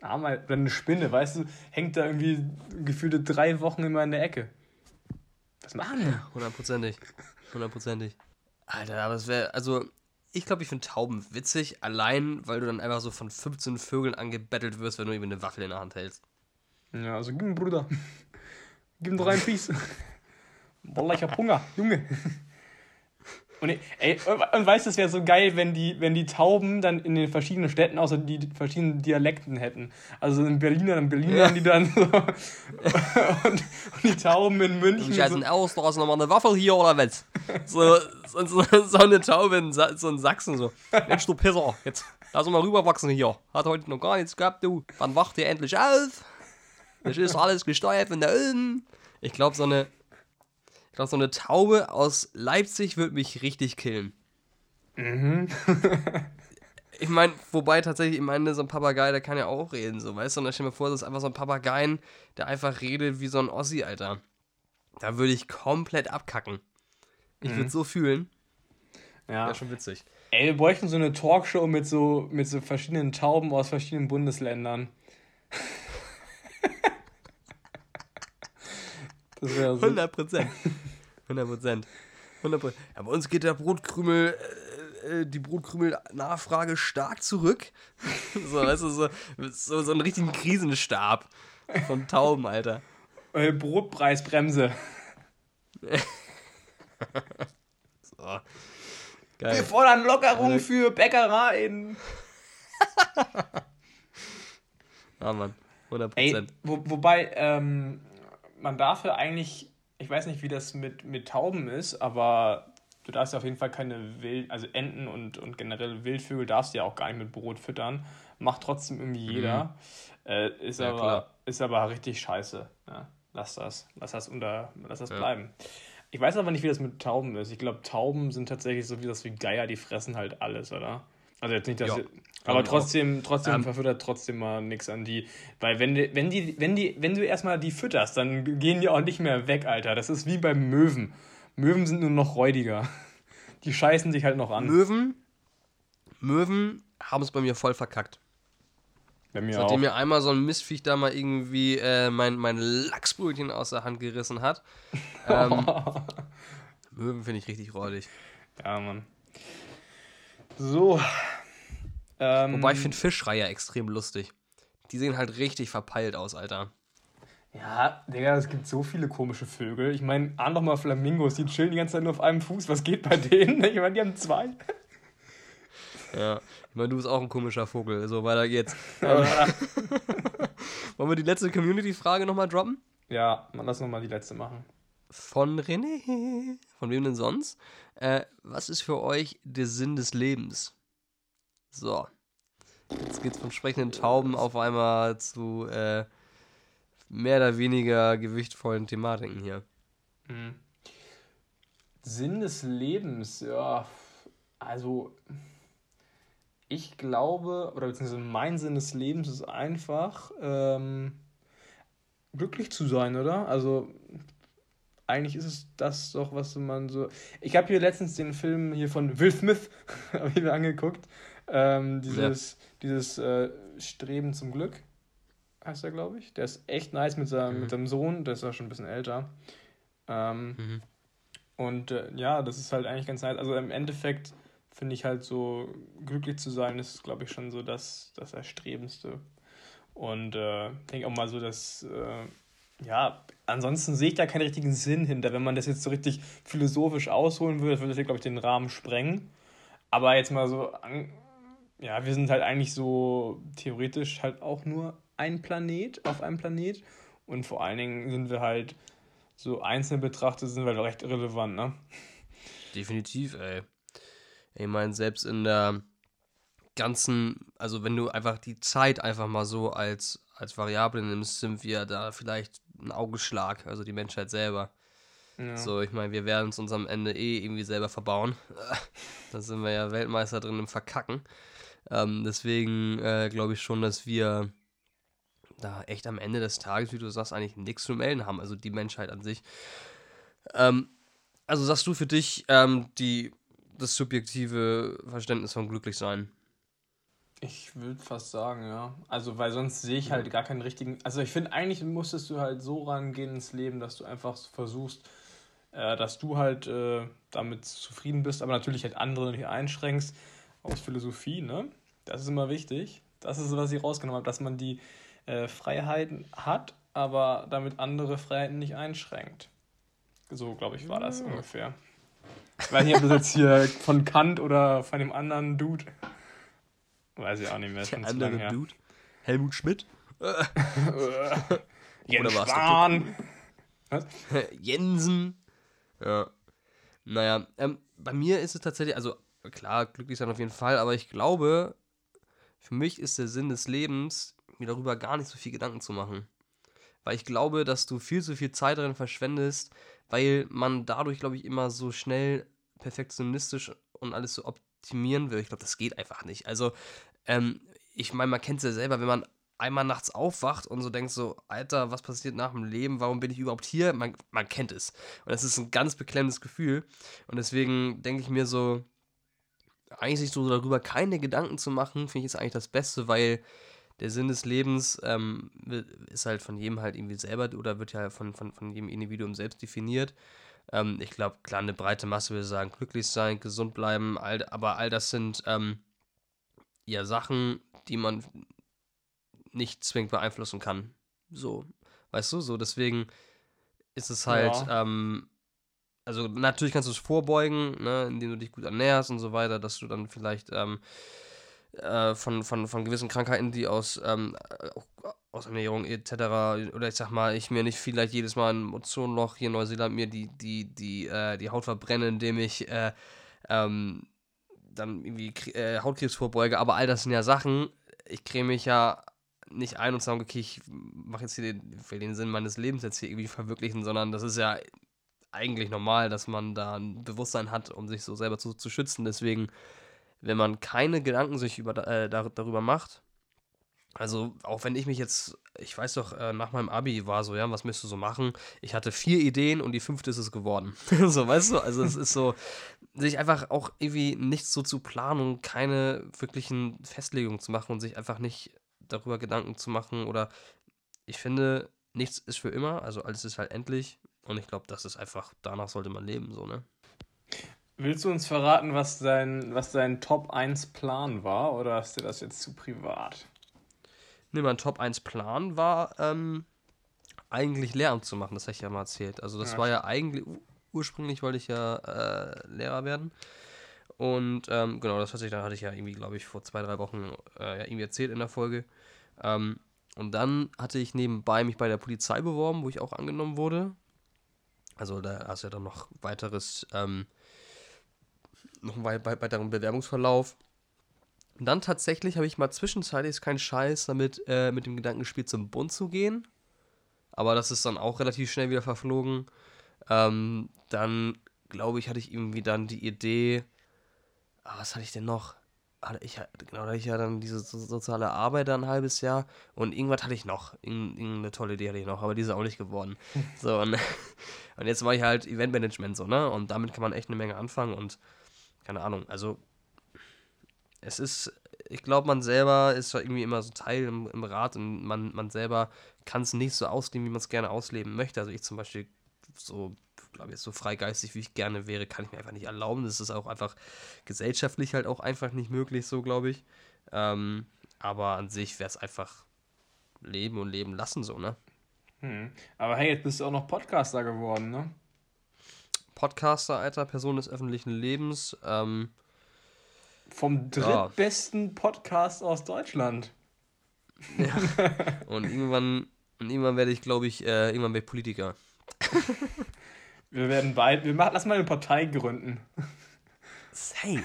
Ameise, oder eine Spinne, weißt du, hängt da irgendwie gefühlte drei Wochen immer in der Ecke. Was machen die? Hundertprozentig. Hundertprozentig. Alter, aber es wäre, also, ich glaube, ich finde Tauben witzig, allein, weil du dann einfach so von 15 Vögeln angebettelt wirst, wenn du eben eine Waffel in der Hand hältst. Ja, also gib ihm, Bruder. Gib ihm doch einen Piece. Wallah, ich hab Hunger, Junge. Und, ey, und weißt du, es wäre so geil, wenn die, wenn die Tauben dann in den verschiedenen Städten außer die verschiedenen Dialekten hätten. Also in Berliner, dann Berliner ja. die dann so. und, und, die Tauben in München. Ich so. aus, da ist nochmal eine Waffel hier oder was? So, so, so, so eine Taube in so in Sachsen so. Mensch, du Pisser, jetzt lass uns mal rüberwachsen hier. Hat heute noch gar nichts gehabt, du. Wann wacht ihr endlich auf? Das ist alles gesteuert von da oben. Ich glaube, so eine ich glaube, so eine Taube aus Leipzig würde mich richtig killen. Mhm. ich meine, wobei tatsächlich, ich meine, so ein Papagei, der kann ja auch reden, so, weißt du? Und dann stell mir vor, das ist einfach so ein Papageien, der einfach redet wie so ein Ossi, Alter. Da würde ich komplett abkacken. Ich mhm. würde so fühlen. Ja. Wäre schon witzig. Ey, wir bräuchten so eine Talkshow mit so, mit so verschiedenen Tauben aus verschiedenen Bundesländern. Das wäre so. 100 Prozent. 100 Prozent. 100 Ja, bei uns geht der Brotkrümel, äh, äh die Brotkrümel-Nachfrage stark zurück. so, weißt du, so, so, so einen richtigen Krisenstab von Tauben, Alter. Äh, Brotpreisbremse. so. Geil. Wir fordern Lockerung also, für Bäckereien. ah, Mann. 100%. Ey, wo, wobei, ähm, man darf ja eigentlich, ich weiß nicht, wie das mit, mit Tauben ist, aber du darfst ja auf jeden Fall keine Wild, also Enten und, und generell Wildvögel darfst du ja auch gar nicht mit Brot füttern. Macht trotzdem irgendwie jeder. Mhm. Äh, ist, ja, aber, ist aber richtig scheiße. Ja, lass das. Lass das unter, lass das ja. bleiben. Ich weiß aber nicht, wie das mit Tauben ist. Ich glaube, Tauben sind tatsächlich so wie das wie Geier, die fressen halt alles, oder? Also jetzt nicht, dass. Ja. Aber trotzdem, trotzdem ähm, verfüttert trotzdem mal nichts an die. Weil wenn die, wenn die, wenn die, wenn du erstmal die fütterst, dann gehen die auch nicht mehr weg, Alter. Das ist wie beim Möwen. Möwen sind nur noch räudiger. Die scheißen sich halt noch an. Möwen, Möwen haben es bei mir voll verkackt. Bei mir Seitdem auch. mir einmal so ein Mistviech da mal irgendwie äh, mein, mein Lachsbrötchen aus der Hand gerissen hat. Ähm, Möwen finde ich richtig räudig. Ja, Mann. So, ähm, Wobei ich finde Fischreiher extrem lustig. Die sehen halt richtig verpeilt aus, Alter. Ja, Digga, es gibt so viele komische Vögel. Ich meine, ahn doch mal Flamingos, die chillen die ganze Zeit nur auf einem Fuß. Was geht bei denen? Ich meine, die haben zwei. Ja, ich meine, du bist auch ein komischer Vogel. So, weiter geht's. Wollen wir die letzte Community-Frage nochmal droppen? Ja, man, lass nochmal die letzte machen. Von René. Von wem denn sonst? Äh, was ist für euch der Sinn des Lebens? So. Jetzt geht's vom sprechenden Tauben auf einmal zu äh, mehr oder weniger gewichtvollen Thematiken hier. Mhm. Sinn des Lebens, ja. Also, ich glaube, oder beziehungsweise mein Sinn des Lebens ist einfach, ähm, glücklich zu sein, oder? Also, eigentlich ist es das doch, was man so. Ich habe hier letztens den Film hier von Will Smith angeguckt. Ähm, dieses ja. dieses äh, Streben zum Glück heißt er, glaube ich. Der ist echt nice mit seinem, mhm. mit seinem Sohn, der ist ja schon ein bisschen älter. Ähm, mhm. Und äh, ja, das ist halt eigentlich ganz nice. Also im Endeffekt finde ich halt so, glücklich zu sein, ist, glaube ich, schon so das, das Erstrebendste. Und äh, denke auch mal so, dass, äh, ja, ansonsten sehe ich da keinen richtigen Sinn hinter. Wenn man das jetzt so richtig philosophisch ausholen würde, würde das, glaube ich, den Rahmen sprengen. Aber jetzt mal so ja, wir sind halt eigentlich so theoretisch halt auch nur ein Planet auf einem Planet. Und vor allen Dingen sind wir halt so einzeln betrachtet, sind wir recht irrelevant, ne? Definitiv, ey. Ich meine, selbst in der ganzen, also wenn du einfach die Zeit einfach mal so als, als Variable nimmst, sind wir da vielleicht ein Augenschlag, also die Menschheit selber. Ja. So, ich meine, wir werden uns uns am Ende eh irgendwie selber verbauen. da sind wir ja Weltmeister drin im Verkacken. Ähm, deswegen äh, glaube ich schon, dass wir da echt am Ende des Tages, wie du sagst, eigentlich nichts zu melden haben. Also die Menschheit an sich. Ähm, also sagst du für dich ähm, die, das subjektive Verständnis von Glücklichsein? Ich würde fast sagen, ja. Also, weil sonst sehe ich halt gar keinen richtigen. Also, ich finde, eigentlich musstest du halt so rangehen ins Leben, dass du einfach versuchst, äh, dass du halt äh, damit zufrieden bist, aber natürlich halt andere nicht einschränkst aus Philosophie, ne? Das ist immer wichtig. Das ist, was ich rausgenommen habe, dass man die äh, Freiheiten hat, aber damit andere Freiheiten nicht einschränkt. So, glaube ich, war das ja. ungefähr. Ich weiß nicht, ob das jetzt hier von Kant oder von dem anderen Dude. Weiß ich auch nicht mehr. Der andere Dude? Helmut Schmidt? Jens Spahn. Was? Jensen. Ja. Naja, ähm, bei mir ist es tatsächlich, also klar, glücklich sein auf jeden Fall, aber ich glaube, für mich ist der Sinn des Lebens, mir darüber gar nicht so viel Gedanken zu machen. Weil ich glaube, dass du viel zu viel Zeit darin verschwendest, weil man dadurch, glaube ich, immer so schnell perfektionistisch und alles so optimieren will. Ich glaube, das geht einfach nicht. Also, ähm, ich meine, man kennt es ja selber, wenn man einmal nachts aufwacht und so denkt so, Alter, was passiert nach dem Leben? Warum bin ich überhaupt hier? Man, man kennt es. Und das ist ein ganz beklemmendes Gefühl. Und deswegen denke ich mir so, eigentlich sich so darüber keine Gedanken zu machen, finde ich jetzt eigentlich das Beste, weil der Sinn des Lebens ähm, ist halt von jedem halt irgendwie selber oder wird ja von, von, von jedem Individuum selbst definiert. Ähm, ich glaube, klar, eine breite Masse würde sagen, glücklich sein, gesund bleiben, all, aber all das sind ähm, ja Sachen, die man nicht zwingend beeinflussen kann. So, weißt du, so deswegen ist es halt, ja. ähm, also natürlich kannst du es vorbeugen, ne, indem du dich gut ernährst und so weiter, dass du dann vielleicht ähm, äh, von, von, von gewissen Krankheiten, die aus, ähm, aus Ernährung etc. oder ich sag mal, ich mir nicht vielleicht jedes Mal ein Ozonloch hier in Neuseeland mir die, die, die, äh, die Haut verbrenne, indem ich äh, ähm, dann irgendwie äh, Hautkrebs vorbeuge, aber all das sind ja Sachen, ich creme mich ja nicht ein und sage, okay, ich mache jetzt hier den, will den Sinn meines Lebens jetzt hier irgendwie verwirklichen, sondern das ist ja eigentlich normal, dass man da ein Bewusstsein hat, um sich so selber zu, zu schützen. Deswegen, wenn man keine Gedanken sich über, äh, darüber macht, also auch wenn ich mich jetzt, ich weiß doch, äh, nach meinem Abi war so, ja, was müsstest du so machen? Ich hatte vier Ideen und die fünfte ist es geworden. so, weißt du? Also es ist so, sich einfach auch irgendwie nichts so zu planen und keine wirklichen Festlegungen zu machen und sich einfach nicht darüber Gedanken zu machen oder ich finde, nichts ist für immer, also alles ist halt endlich und ich glaube, das ist einfach, danach sollte man leben, so, ne? Willst du uns verraten, was dein, was dein Top 1 Plan war oder hast du das jetzt zu privat? Ne, mein Top 1 Plan war, ähm, eigentlich Lehramt zu machen, das habe ich ja mal erzählt. Also das ja, war ja eigentlich, ursprünglich wollte ich ja äh, Lehrer werden. Und ähm, genau, das hatte ich, dann hatte ich ja irgendwie, glaube ich, vor zwei, drei Wochen äh, ja, irgendwie erzählt in der Folge. Ähm, und dann hatte ich nebenbei mich bei der Polizei beworben, wo ich auch angenommen wurde. Also da hast du ja dann noch weiteres, ähm, noch einen weiteren Bewerbungsverlauf. Und dann tatsächlich habe ich mal zwischenzeitlich, ist kein Scheiß, damit äh, mit dem Gedanken gespielt, zum Bund zu gehen. Aber das ist dann auch relativ schnell wieder verflogen. Ähm, dann, glaube ich, hatte ich irgendwie dann die Idee, ah, was hatte ich denn noch? ich, genau, da hatte ich ja dann diese soziale Arbeit ein halbes Jahr und irgendwas hatte ich noch. Irgendeine tolle Idee hatte ich noch, aber die ist auch nicht geworden. so, und, und jetzt war ich halt Eventmanagement so, ne? Und damit kann man echt eine Menge anfangen und keine Ahnung, also es ist, ich glaube, man selber ist irgendwie immer so Teil im, im Rat und man, man selber kann es nicht so ausleben, wie man es gerne ausleben möchte. Also ich zum Beispiel so glaube ich, so freigeistig, wie ich gerne wäre, kann ich mir einfach nicht erlauben. Das ist auch einfach gesellschaftlich halt auch einfach nicht möglich, so glaube ich. Ähm, aber an sich wäre es einfach leben und leben lassen, so, ne? Hm. Aber hey, jetzt bist du auch noch Podcaster geworden, ne? Podcaster, alter Person des öffentlichen Lebens. Ähm, Vom drittbesten ja. Podcast aus Deutschland. Ja. und irgendwann, und irgendwann werde ich, glaube ich, äh, irgendwann werde ich Politiker. Wir werden bald. Wir machen, lass mal eine Partei gründen. Safe.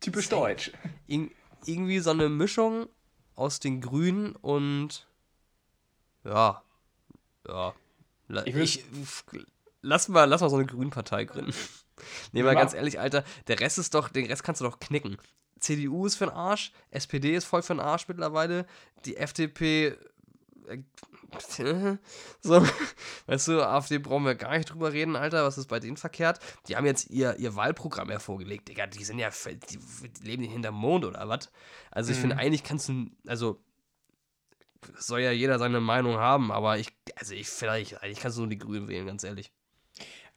Typisch Safe. deutsch. Ir irgendwie so eine Mischung aus den Grünen und. Ja. Ja. Ich, ich, lass, mal, lass mal so eine Grünpartei gründen. nee, mal ganz ehrlich, Alter, der Rest ist doch, den Rest kannst du doch knicken. CDU ist für den Arsch, SPD ist voll für den Arsch mittlerweile, die FDP äh, so, weißt du, AfD brauchen wir gar nicht drüber reden, Alter, was ist bei denen verkehrt? Die haben jetzt ihr, ihr Wahlprogramm hervorgelegt, Digga, die sind ja, die, die leben nicht hinterm Mond oder was? Also ich mhm. finde, eigentlich kannst du, also soll ja jeder seine Meinung haben, aber ich, also ich vielleicht, eigentlich kannst du nur die Grünen wählen, ganz ehrlich.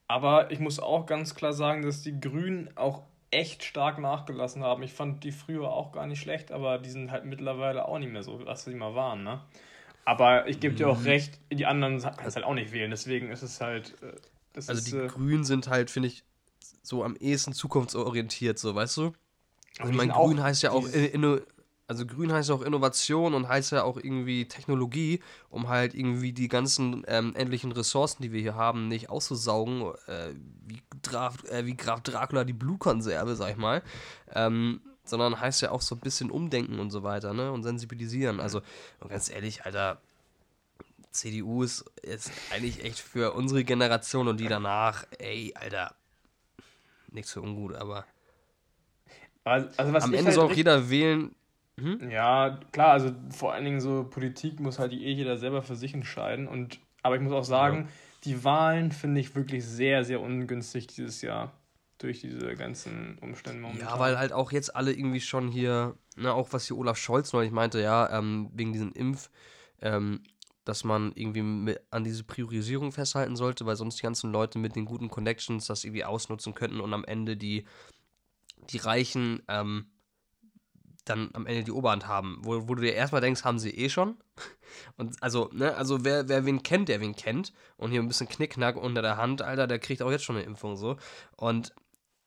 Aber ich muss auch ganz klar sagen, dass die Grünen auch echt stark nachgelassen haben. Ich fand die früher auch gar nicht schlecht, aber die sind halt mittlerweile auch nicht mehr so, was sie mal waren, ne? Aber ich gebe dir auch mhm. recht, die anderen kannst halt auch nicht wählen. Deswegen ist es halt. Äh, also ist, die äh, Grünen sind halt, finde ich, so am ehesten zukunftsorientiert, so, weißt du? Also ich meine, grün heißt ja auch, in, also grün heißt ja auch Innovation und heißt ja auch irgendwie Technologie, um halt irgendwie die ganzen ähm, endlichen Ressourcen, die wir hier haben, nicht auszusaugen, äh, wie, Graf, äh, wie Graf Dracula die Blutkonserve, sag ich mal. Ähm, sondern heißt ja auch so ein bisschen umdenken und so weiter, ne? Und sensibilisieren. Also, ganz ehrlich, Alter, CDU ist, ist eigentlich echt für unsere Generation und die danach, ey, Alter, nichts für ungut, aber. Also, also am Ende halt soll auch jeder wählen. Hm? Ja, klar, also vor allen Dingen so Politik muss halt eh jeder selber für sich entscheiden. Und, aber ich muss auch sagen, ja. die Wahlen finde ich wirklich sehr, sehr ungünstig dieses Jahr durch diese ganzen Umstände momentan. Ja, weil halt auch jetzt alle irgendwie schon hier, ne, auch was hier Olaf Scholz neulich meinte, ja, ähm, wegen diesen Impf, ähm, dass man irgendwie an diese Priorisierung festhalten sollte, weil sonst die ganzen Leute mit den guten Connections das irgendwie ausnutzen könnten und am Ende die, die Reichen ähm, dann am Ende die Oberhand haben. Wo, wo du dir erstmal denkst, haben sie eh schon. Und also, ne, also wer, wer wen kennt, der wen kennt. Und hier ein bisschen Knickknack unter der Hand, Alter, der kriegt auch jetzt schon eine Impfung so. Und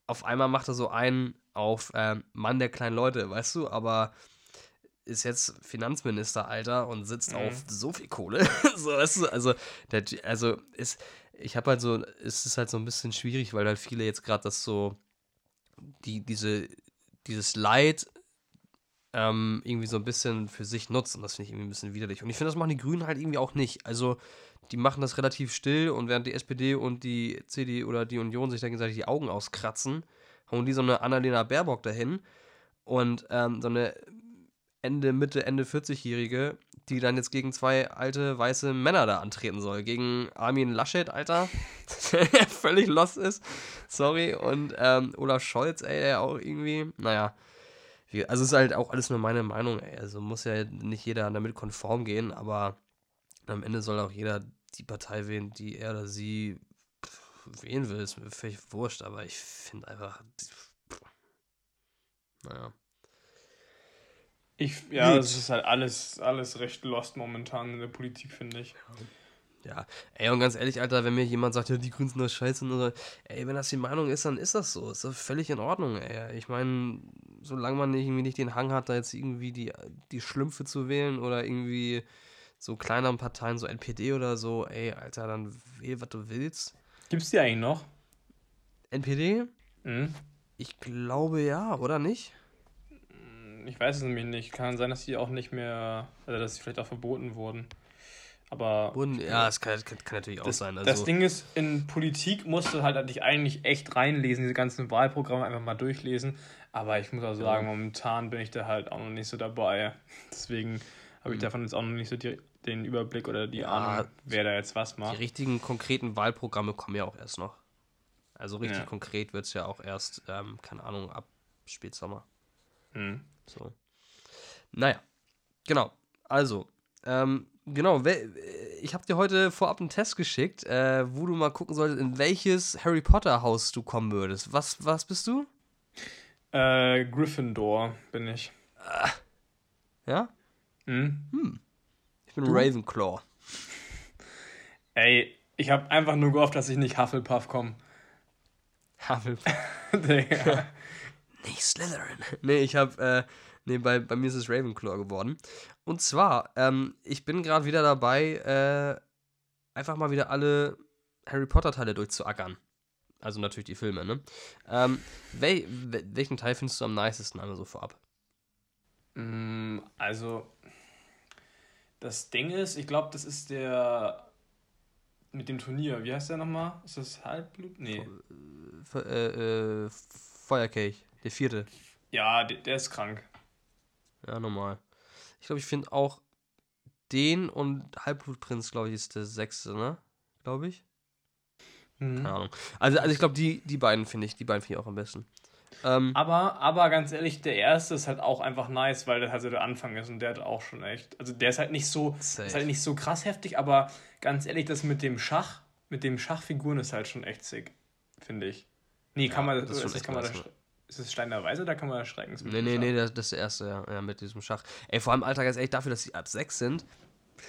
auf einmal macht er so einen auf äh, Mann der kleinen Leute, weißt du, aber ist jetzt Finanzminister, Alter, und sitzt mhm. auf so viel Kohle. so, weißt du, also, der, also ist, ich habe halt so, es ist halt so ein bisschen schwierig, weil halt viele jetzt gerade das so, die, diese, dieses Leid ähm, irgendwie so ein bisschen für sich nutzen. Das finde ich irgendwie ein bisschen widerlich. Und ich finde, das machen die Grünen halt irgendwie auch nicht. Also, die machen das relativ still und während die SPD und die CD oder die Union sich da gegenseitig die Augen auskratzen, hauen die so eine Annalena Baerbock dahin und ähm, so eine Ende, Mitte, Ende 40-Jährige, die dann jetzt gegen zwei alte weiße Männer da antreten soll. Gegen Armin Laschet, Alter, der völlig lost ist. Sorry. Und ähm, Olaf Scholz, ey, der auch irgendwie, naja. Also ist halt auch alles nur meine Meinung, ey. Also muss ja nicht jeder damit konform gehen, aber am Ende soll auch jeder die Partei wählen, die er oder sie wählen will. Ist mir völlig wurscht, aber ich finde einfach. Naja. Ich, ja, es ist halt alles, alles recht lost momentan in der Politik, finde ich. Ja, ey, und ganz ehrlich, Alter, wenn mir jemand sagt, ja, die Grünen sind das scheiße, oder, ey, wenn das die Meinung ist, dann ist das so. Ist doch völlig in Ordnung, ey. Ich meine, solange man nicht, irgendwie nicht den Hang hat, da jetzt irgendwie die, die Schlümpfe zu wählen oder irgendwie so kleineren Parteien, so NPD oder so, ey, Alter, dann wähl, was du willst. Gibt's die eigentlich noch? NPD? Mhm. Ich glaube ja, oder nicht? Ich weiß es nämlich nicht. Kann sein, dass sie auch nicht mehr, also dass sie vielleicht auch verboten wurden. Aber. Wurden, ja, es kann, kann, kann natürlich das, auch sein. Also, das Ding ist, in Politik musst du halt dich eigentlich echt reinlesen, diese ganzen Wahlprogramme einfach mal durchlesen. Aber ich muss auch sagen, ja. momentan bin ich da halt auch noch nicht so dabei. Deswegen habe ich mhm. davon jetzt auch noch nicht so die, den Überblick oder die ja, Ahnung, wer da jetzt was macht. Die richtigen konkreten Wahlprogramme kommen ja auch erst noch. Also richtig ja. konkret wird es ja auch erst, ähm, keine Ahnung, ab Spätsommer. Mhm. So. Naja, genau. Also, ähm, genau, ich habe dir heute vorab einen Test geschickt, äh, wo du mal gucken solltest, in welches Harry Potter Haus du kommen würdest. Was, was bist du? Äh, Gryffindor bin ich. Ah. Ja? Mhm. Hm. Ich bin du? Ravenclaw. Ey, ich habe einfach nur gehofft, dass ich nicht Hufflepuff komme. Hufflepuff? Digga. nicht Slytherin. Nee, ich habe, äh, nee, bei, bei mir ist es Ravenclaw geworden. Und zwar, ähm, ich bin gerade wieder dabei, äh, einfach mal wieder alle Harry Potter-Teile durchzuackern. Also natürlich die Filme, ne? Ähm, wel, welchen Teil findest du am nicesten einmal so vorab? Mm, also, das Ding ist, ich glaube, das ist der mit dem Turnier. Wie heißt der nochmal? Ist das Halbblut? Nee. Fe äh, äh, Feuerkelch. Der vierte. Ja, der, der ist krank. Ja, normal. Ich glaube, ich finde auch den und Halbblutprinz, glaube ich, ist der sechste, ne? Glaube ich. Mhm. Keine Ahnung. Also, also ich glaube, die, die beiden finde ich, die beiden finde ich auch am besten. Ähm, aber, aber ganz ehrlich, der erste ist halt auch einfach nice, weil das halt so der Anfang ist und der hat auch schon echt. Also der ist halt nicht so, ist halt nicht so krass heftig, aber ganz ehrlich, das mit dem Schach, mit dem Schachfiguren ist halt schon echt sick, finde ich. Nee, kann ja, man das, das kann man das, ist es Stein der Weise oder kann man erschrecken? Nee, nee, nee, das, das ist der erste, ja, ja, mit diesem Schach. Ey, vor allem, Alter, ganz ehrlich, dafür, dass die ab 6 sind,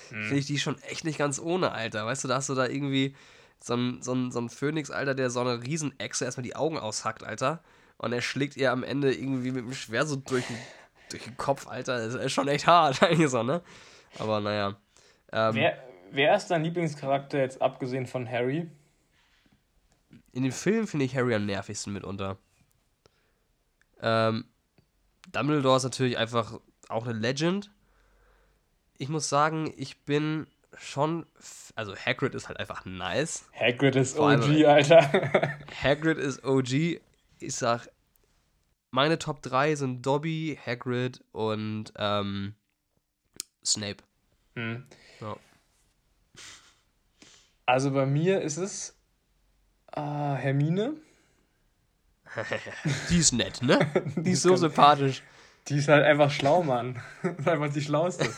hm. finde ich die schon echt nicht ganz ohne, Alter. Weißt du, da hast du da irgendwie, so ein, so ein, so ein Phönix, Alter, der so eine Riesenechse erstmal die Augen aushackt, Alter. Und er schlägt ihr am Ende irgendwie mit dem Schwert so durch, den- durch den Kopf, Alter. Das ist schon echt hart, eigentlich so, ne? Aber naja. Ähm, Wer, wer ist dein Lieblingscharakter jetzt abgesehen von Harry? In den Filmen finde ich Harry am nervigsten mitunter. Ähm, Dumbledore ist natürlich einfach auch eine Legend. Ich muss sagen, ich bin schon. Also, Hagrid ist halt einfach nice. Hagrid ist Vor allem- OG, Alter. Hagrid ist OG. Ich sag, meine Top 3 sind Dobby, Hagrid und ähm, Snape. hm. Ja. Also bei mir ist es äh, Hermine. Die ist nett, ne? Die ist so sympathisch. Die ist halt einfach schlau, Mann. ist einfach die Schlauste.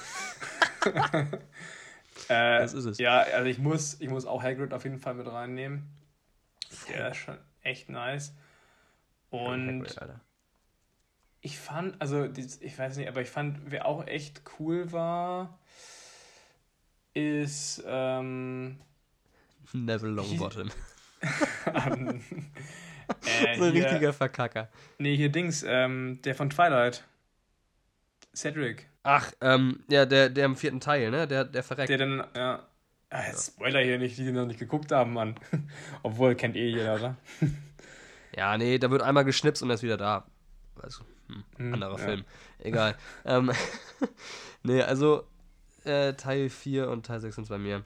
äh, Das ist es. Ja, also ich muss, ich muss auch Hagrid auf jeden Fall mit reinnehmen. Der ist schon echt nice. Und Hagrid, Alter. ich fand, also ich weiß nicht, aber ich fand, wer auch echt cool war, ist ähm, Neville Longbottom. äh, so ein hier, richtiger Verkacker. Nee, hier Dings, ähm, der von Twilight. Cedric. Ach, ähm, ja, der, der im vierten Teil, ne? Der, der verreckt. Der dann, ja. Ah, jetzt Spoiler hier nicht, die, die noch nicht geguckt haben, Mann. Obwohl, kennt eh jeder, oder? Ja, nee, da wird einmal geschnipst und er ist wieder da. Also, hm, Hm, anderer ja. Film. Egal. ähm, nee, also äh, Teil 4 und Teil 6 sind bei mir.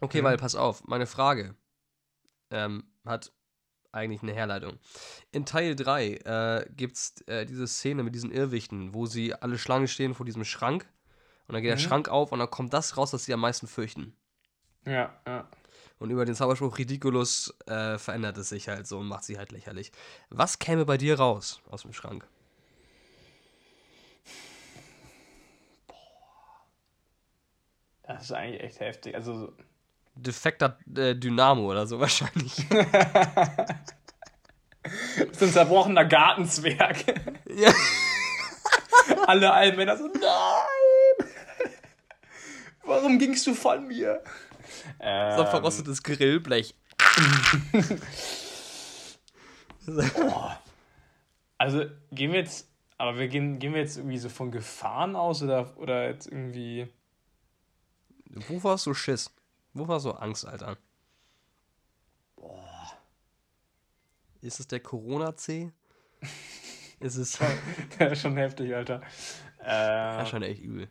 Okay, Mhm. weil, pass auf, meine Frage ähm, hat eigentlich eine Herleitung. In Teil 3 äh, gibt es äh, diese Szene mit diesen Irrwichten, wo sie alle Schlange stehen vor diesem Schrank und dann geht der Mhm. Schrank auf und dann kommt das raus, was sie am meisten fürchten. Ja, ja. Und über den Zauberspruch Ridiculous äh, verändert es sich halt so und macht sie halt lächerlich. Was käme bei dir raus aus dem Schrank? Das ist eigentlich echt heftig. Also, Defekter äh, Dynamo oder so wahrscheinlich. so ein zerbrochener Gartenzwerg. ja. Alle Allmänner so, nein! Warum gingst du von mir? So ein Ähm, verrostetes Grillblech. also, gehen wir jetzt, aber wir gehen, gehen wir jetzt irgendwie so von Gefahren aus oder, oder jetzt irgendwie. Wovor hast du Schiss? Wovor hast du Angst, Alter? Ist es der Corona-C? Ist es. Das ist schon heftig, Alter. Äh, schon echt übel.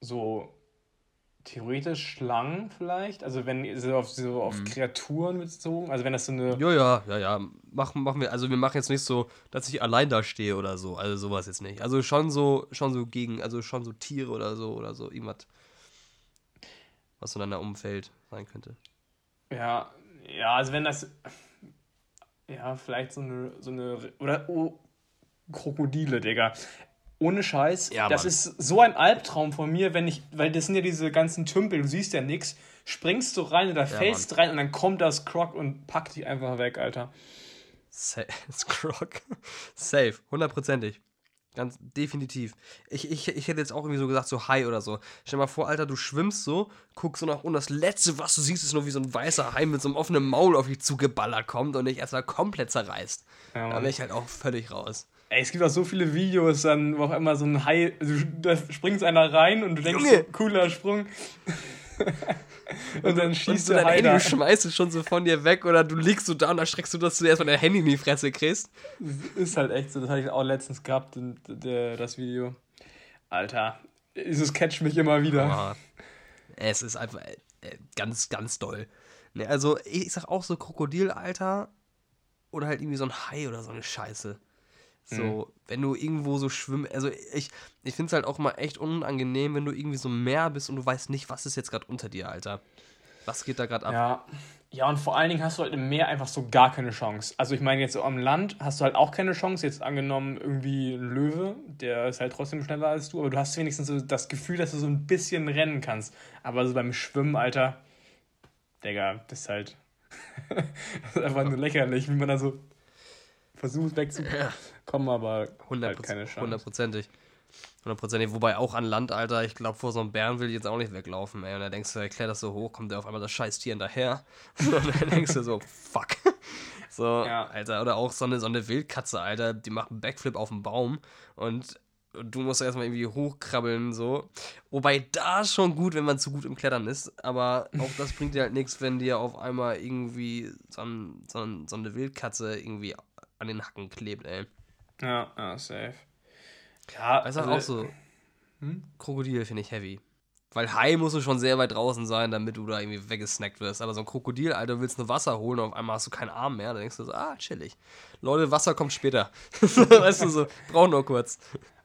so theoretisch Schlangen vielleicht? Also wenn so auf, so auf Kreaturen bezogen? Also wenn das so eine. Ja, ja, ja, ja. Machen, machen wir, also wir machen jetzt nicht so, dass ich allein da stehe oder so. Also sowas jetzt nicht. Also schon so, schon so gegen, also schon so Tiere oder so oder so, irgendwas, was so in deinem Umfeld sein könnte. Ja, ja, also wenn das. Ja, vielleicht so eine. So eine oder oh, Krokodile, Digga. Ohne Scheiß. Ja, das Mann. ist so ein Albtraum von mir, wenn ich. Weil das sind ja diese ganzen Tümpel, du siehst ja nichts. Springst du rein oder fällst rein und dann kommt das Croc und packt dich einfach weg, Alter. Sa Scrock. Safe, hundertprozentig. Ganz definitiv. Ich, ich, ich hätte jetzt auch irgendwie so gesagt, so Hai oder so. Stell dir mal vor, Alter, du schwimmst so, guckst so nach unten, das Letzte, was du siehst, ist nur wie so ein weißer Hai mit so einem offenen Maul auf dich zugeballert kommt und dich erstmal komplett zerreißt. Ja, da wäre ich halt auch völlig raus. Ey, es gibt auch so viele Videos, dann, wo auch immer so ein Hai, also, da springt einer rein und du denkst, Junge! cooler Sprung. Und dann Und schießt so der dein Handy, du schmeißt es schon so von dir weg oder du liegst so da und da streckst du, dass du erstmal dein Handy in die Fresse kriegst. Ist halt echt so, das hatte ich auch letztens gehabt, das Video. Alter, dieses catch mich immer wieder. Aber es ist einfach äh, ganz, ganz doll. Ne, also, ich sag auch so Krokodil, Alter. Oder halt irgendwie so ein Hai oder so eine Scheiße. So, wenn du irgendwo so schwimmst. Also, ich, ich finde es halt auch mal echt unangenehm, wenn du irgendwie so im Meer bist und du weißt nicht, was ist jetzt gerade unter dir, Alter. Was geht da gerade ab? Ja. Ja, und vor allen Dingen hast du halt im Meer einfach so gar keine Chance. Also ich meine, jetzt so am Land hast du halt auch keine Chance. Jetzt angenommen irgendwie ein Löwe, der ist halt trotzdem schneller als du, aber du hast wenigstens so das Gefühl, dass du so ein bisschen rennen kannst. Aber so beim Schwimmen, Alter, Digga, das ist halt das ist einfach nur lächerlich, wie man da so versucht wegzukommen, aber 100 halt keine Chance. hundertprozentig. Hundertprozentig. Wobei auch an Land, Alter, ich glaube, vor so einem Bären will ich jetzt auch nicht weglaufen, ey. Und dann denkst du, erklär das so hoch, kommt der auf einmal das scheiß Tier hinterher. Und dann denkst du so, fuck. So, Ja. Alter, oder auch so eine, so eine Wildkatze, Alter, die macht einen Backflip auf den Baum und du musst erstmal irgendwie hochkrabbeln, so. Wobei da schon gut, wenn man zu gut im Klettern ist, aber auch das bringt dir halt nichts, wenn dir auf einmal irgendwie so, ein, so, ein, so eine Wildkatze irgendwie an den Hacken klebt, ey. Ja, ja, safe. Ja, halt also- auch so. Hm? Krokodil finde ich heavy. Weil Hai musst du schon sehr weit draußen sein, damit du da irgendwie weggesnackt wirst. Aber so ein Krokodil, Alter, du willst nur Wasser holen und auf einmal hast du keinen Arm mehr. Dann denkst du so, ah, chillig. Leute, Wasser kommt später. weißt du so, brauch nur kurz.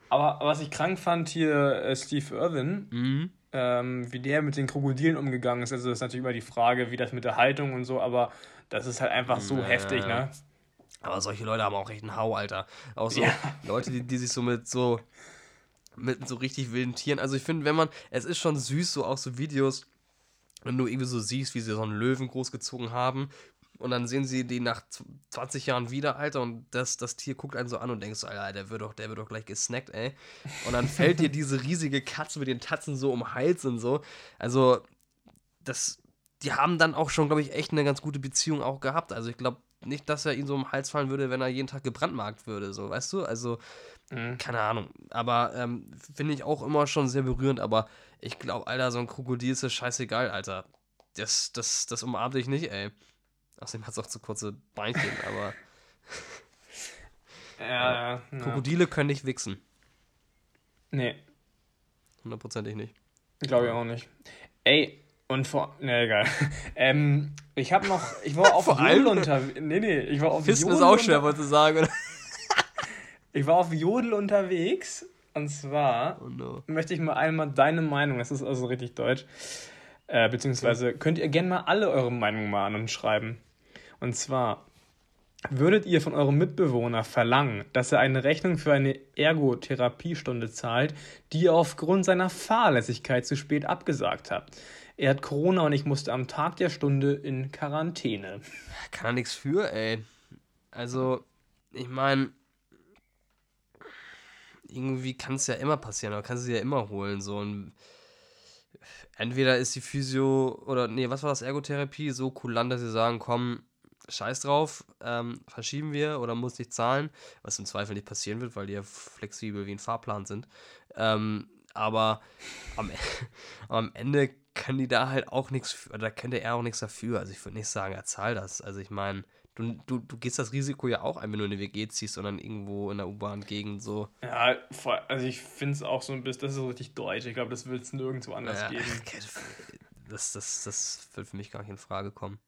Aber was ich krank fand hier, äh, Steve Irwin, Mhm. ähm, wie der mit den Krokodilen umgegangen ist. Also das ist natürlich immer die Frage, wie das mit der Haltung und so, aber das ist halt einfach so Ja. heftig, ne? Aber solche Leute haben auch echt einen Hau, Alter. Auch so Ja. Leute, die, die sich so mit so mit so richtig wilden Tieren. Also ich finde, wenn man, es ist schon süß, so auch so Videos, wenn du irgendwie so siehst, wie sie so einen Löwen großgezogen haben und dann sehen sie die nach z- 20 Jahren wieder, Alter, und das, das Tier guckt einen so an und denkst, so, Alter, der wird doch, der wird doch gleich gesnackt, ey. Und dann fällt dir diese riesige Katze mit den Tatzen so um den Hals und so. Also, das, die haben dann auch schon, glaube ich, echt eine ganz gute Beziehung auch gehabt. Also ich glaube nicht, dass er ihn so den Hals fallen würde, wenn er jeden Tag gebrandmarkt würde, so, weißt du? Also, Mhm. keine Ahnung. Aber ähm, finde ich auch immer schon sehr berührend, aber ich glaube, Alter, so ein Krokodil ist das scheißegal, Alter. Das, das, das umarmt dich nicht, ey. Außerdem hat es auch zu kurze Beinchen, aber ja. ja. Krokodile können nicht wichsen. Nee, Hundertprozentig nicht. glaube ich auch nicht. Ey, und vor. Ne, egal. ähm, ich habe noch. Ich war auf? Jodel unterwegs. Nee, nee, ich war auf Fisten Jodel ist auch schwer, wolltest du sagen, oder? Ich war auf Jodel unterwegs. Und zwar Oh no. möchte ich mal einmal deine Meinung, das ist also richtig deutsch, äh, beziehungsweise könnt ihr gerne mal alle eure Meinungen mal an uns schreiben. Und zwar, würdet ihr von eurem Mitbewohner verlangen, dass er eine Rechnung für eine Ergotherapiestunde zahlt, die ihr aufgrund seiner Fahrlässigkeit zu spät abgesagt habt? Er hat Corona und ich musste am Tag der Stunde in Quarantäne. Kann er nichts für, ey. Also, ich meine, irgendwie kann es ja immer passieren, aber kannst du sie ja immer holen. So ein entweder ist die Physio oder nee, was war das Ergotherapie so kulant, dass sie sagen, komm, scheiß drauf, ähm, verschieben wir oder muss nicht zahlen, was im Zweifel nicht passieren wird, weil die ja flexibel wie ein Fahrplan sind. Ähm, aber am, E- am Ende kann die da halt auch nichts, da könnte er auch nichts dafür. Also ich würde nicht sagen, er zahlt das. Also ich meine, du, du, du gehst das Risiko ja auch ein, wenn du eine WG ziehst, sondern irgendwo in der U-Bahn-Gegend so. Ja, also ich finde es auch so ein bisschen, das ist so richtig deutsch. Ich glaube, das wird es nirgendwo anders Ja, geben. das, das, das wird für mich gar nicht in Frage kommen.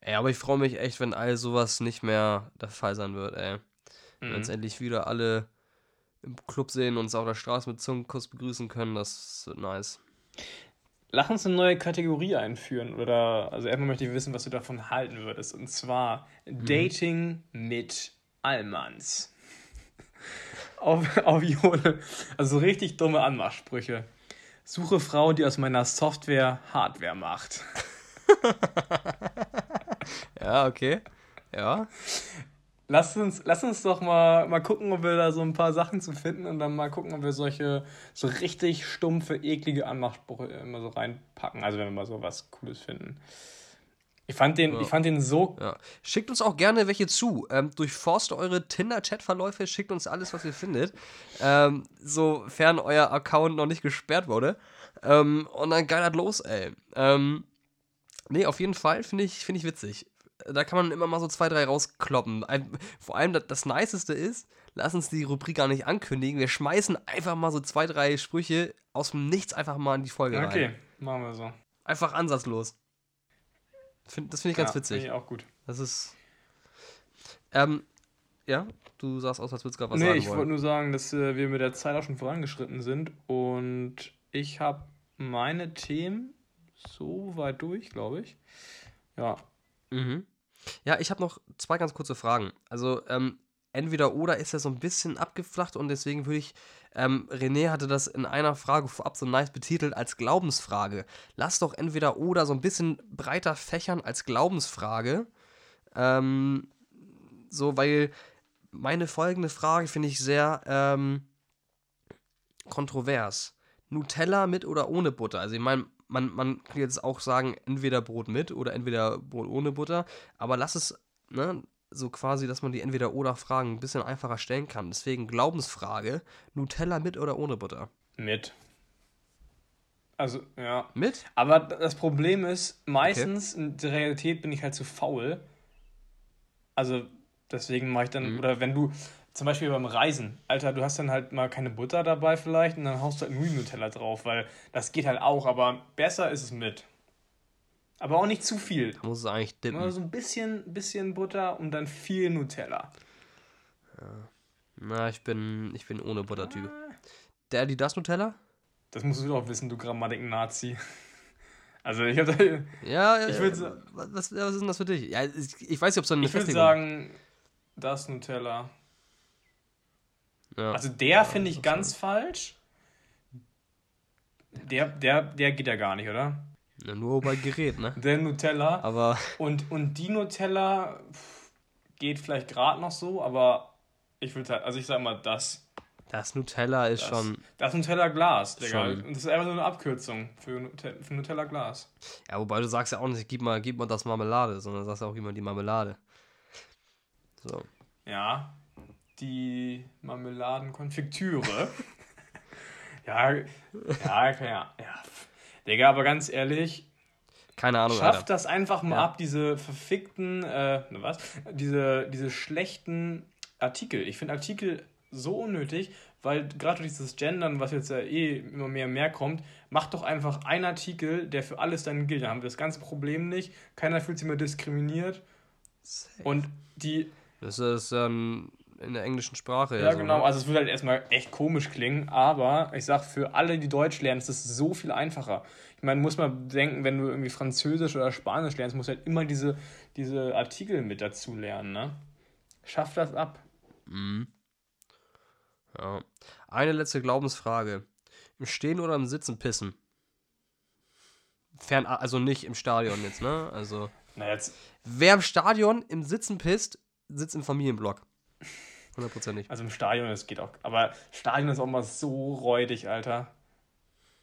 Ey, aber ich freue mich echt, wenn all sowas nicht mehr der Fall sein wird, ey. Wenn wir uns Mhm. endlich wieder alle im Club sehen und uns auf der Straße mit Zungenkuss begrüßen können, das wird nice. Lass uns eine neue Kategorie einführen. Oder, also erstmal möchte ich wissen, was du davon halten würdest. Und zwar Dating mit Allmanns. auf, auf Jodel. Also so richtig dumme Anmachsprüche. Suche Frau, die aus meiner Software Hardware macht. Ja, okay. Ja. Lass uns, lass uns doch mal, mal gucken, ob wir da so ein paar Sachen zu finden und dann mal gucken, ob wir solche so richtig stumpfe, eklige Anmachsprüche immer so reinpacken. Also wenn wir mal so was Cooles finden. Ich fand den, Ja. ich fand den so Ja. Schickt uns auch gerne welche zu. Ähm, durchforst eure Tinder-Chat-Verläufe, schickt uns alles, was ihr findet. Ähm, sofern euer Account noch nicht gesperrt wurde. Ähm, und dann geilert los, ey. Ähm, nee, auf jeden Fall finde ich, find ich witzig. Da kann man immer mal so zwei, drei rauskloppen. Ein, vor allem das, das Niceste ist, lass uns die Rubrik gar nicht ankündigen. Wir schmeißen einfach mal so zwei, drei Sprüche aus dem Nichts einfach mal in die Folge rein. Okay, machen wir so. Einfach ansatzlos. Find, das finde ich ganz ja, witzig. Finde ich auch gut. Das ist. Ähm, ja, du sahst aus, als würdest du gerade was nee, sagen ich wollte nur sagen, dass äh, wir mit der Zeit auch schon vorangeschritten sind und ich habe meine Themen so weit durch, glaube ich. Ja. Mhm. Ja, ich habe noch zwei ganz kurze Fragen. Also, ähm, entweder oder ist ja so ein bisschen abgeflacht und deswegen würde ich. Ähm, René hatte das in einer Frage vorab so nice betitelt als Glaubensfrage. Lass doch entweder oder so ein bisschen breiter fächern als Glaubensfrage. Ähm, so, weil meine folgende Frage finde ich sehr, ähm, kontrovers. Nutella mit oder ohne Butter? Also ich meine, man, man kann jetzt auch sagen, entweder Brot mit oder entweder Brot ohne Butter, aber lass es, ne, so quasi, dass man die entweder oder Fragen ein bisschen einfacher stellen kann. Deswegen Glaubensfrage, Nutella mit oder ohne Butter? Mit. Also, ja. Mit? Aber das Problem ist, meistens in der Realität bin ich halt zu faul. Also, deswegen mache ich dann, Mhm. oder wenn du, zum Beispiel beim Reisen, Alter, du hast dann halt mal keine Butter dabei vielleicht und dann haust du halt nur die Nutella drauf, weil das geht halt auch, aber besser ist es mit. Aber auch nicht zu viel. Da muss es eigentlich dippen. so ein bisschen, bisschen Butter und dann viel Nutella. Na, ich bin, ich bin ohne Butter-Typ. Der, die das Nutella? Das musst du doch wissen, du Grammatik-Nazi. Also ich habe da, Ja, ja, Ich ja. würd sa- was, was ist denn das für dich? Ja, ich, ich weiß nicht, ob es so eine ich würde sagen, das Nutella. Ja. Also der finde ich ganz falsch. Der, der, der geht ja gar nicht, oder? Ja, nur bei Gerät, ne? Der Nutella. Aber Und, und die Nutella geht vielleicht gerade noch so, aber ich würde halt, also ich sag mal das. das Nutella ist Das, schon. das Nutella Glas, Digga. Schon. Und das ist einfach nur eine Abkürzung für, Nute- für Nutella Glas. Ja, wobei du sagst ja auch nicht, gib mal, gib mal das Marmelade, sondern sagst ja auch immer die Marmelade. So. Ja, die Marmeladenkonfektüre. ja, ja, ja, ja. Digga, aber ganz ehrlich, Keine Ahnung, schafft das einfach mal Ja. ab, diese verfickten, äh, ne, was? Diese, diese schlechten Artikel. Ich finde Artikel so unnötig, weil gerade durch dieses Gendern, was jetzt ja eh immer mehr und mehr kommt, macht doch einfach einen Artikel, der für alles dann gilt. Dann haben wir das ganze Problem nicht. Keiner fühlt sich mehr diskriminiert. Und die Das ist dann in der englischen Sprache. Ja, so, genau. Ne? Also es würde halt erstmal echt komisch klingen, aber ich sag, für alle, die Deutsch lernen, ist es so viel einfacher. Ich meine, muss man denken, wenn du irgendwie Französisch oder Spanisch lernst, musst du halt immer diese, diese Artikel mit dazu lernen, ne? Schaff das ab. Ja. Eine letzte Glaubensfrage. Im Stehen oder im Sitzen pissen? Fern, also nicht im Stadion jetzt, ne? Also, Na jetzt, wer im Stadion im Sitzen pisst, sitzt im Familienblock. Hundertprozentig. also im Stadion, das geht auch. Aber Stadion ist auch mal so räudig, Alter.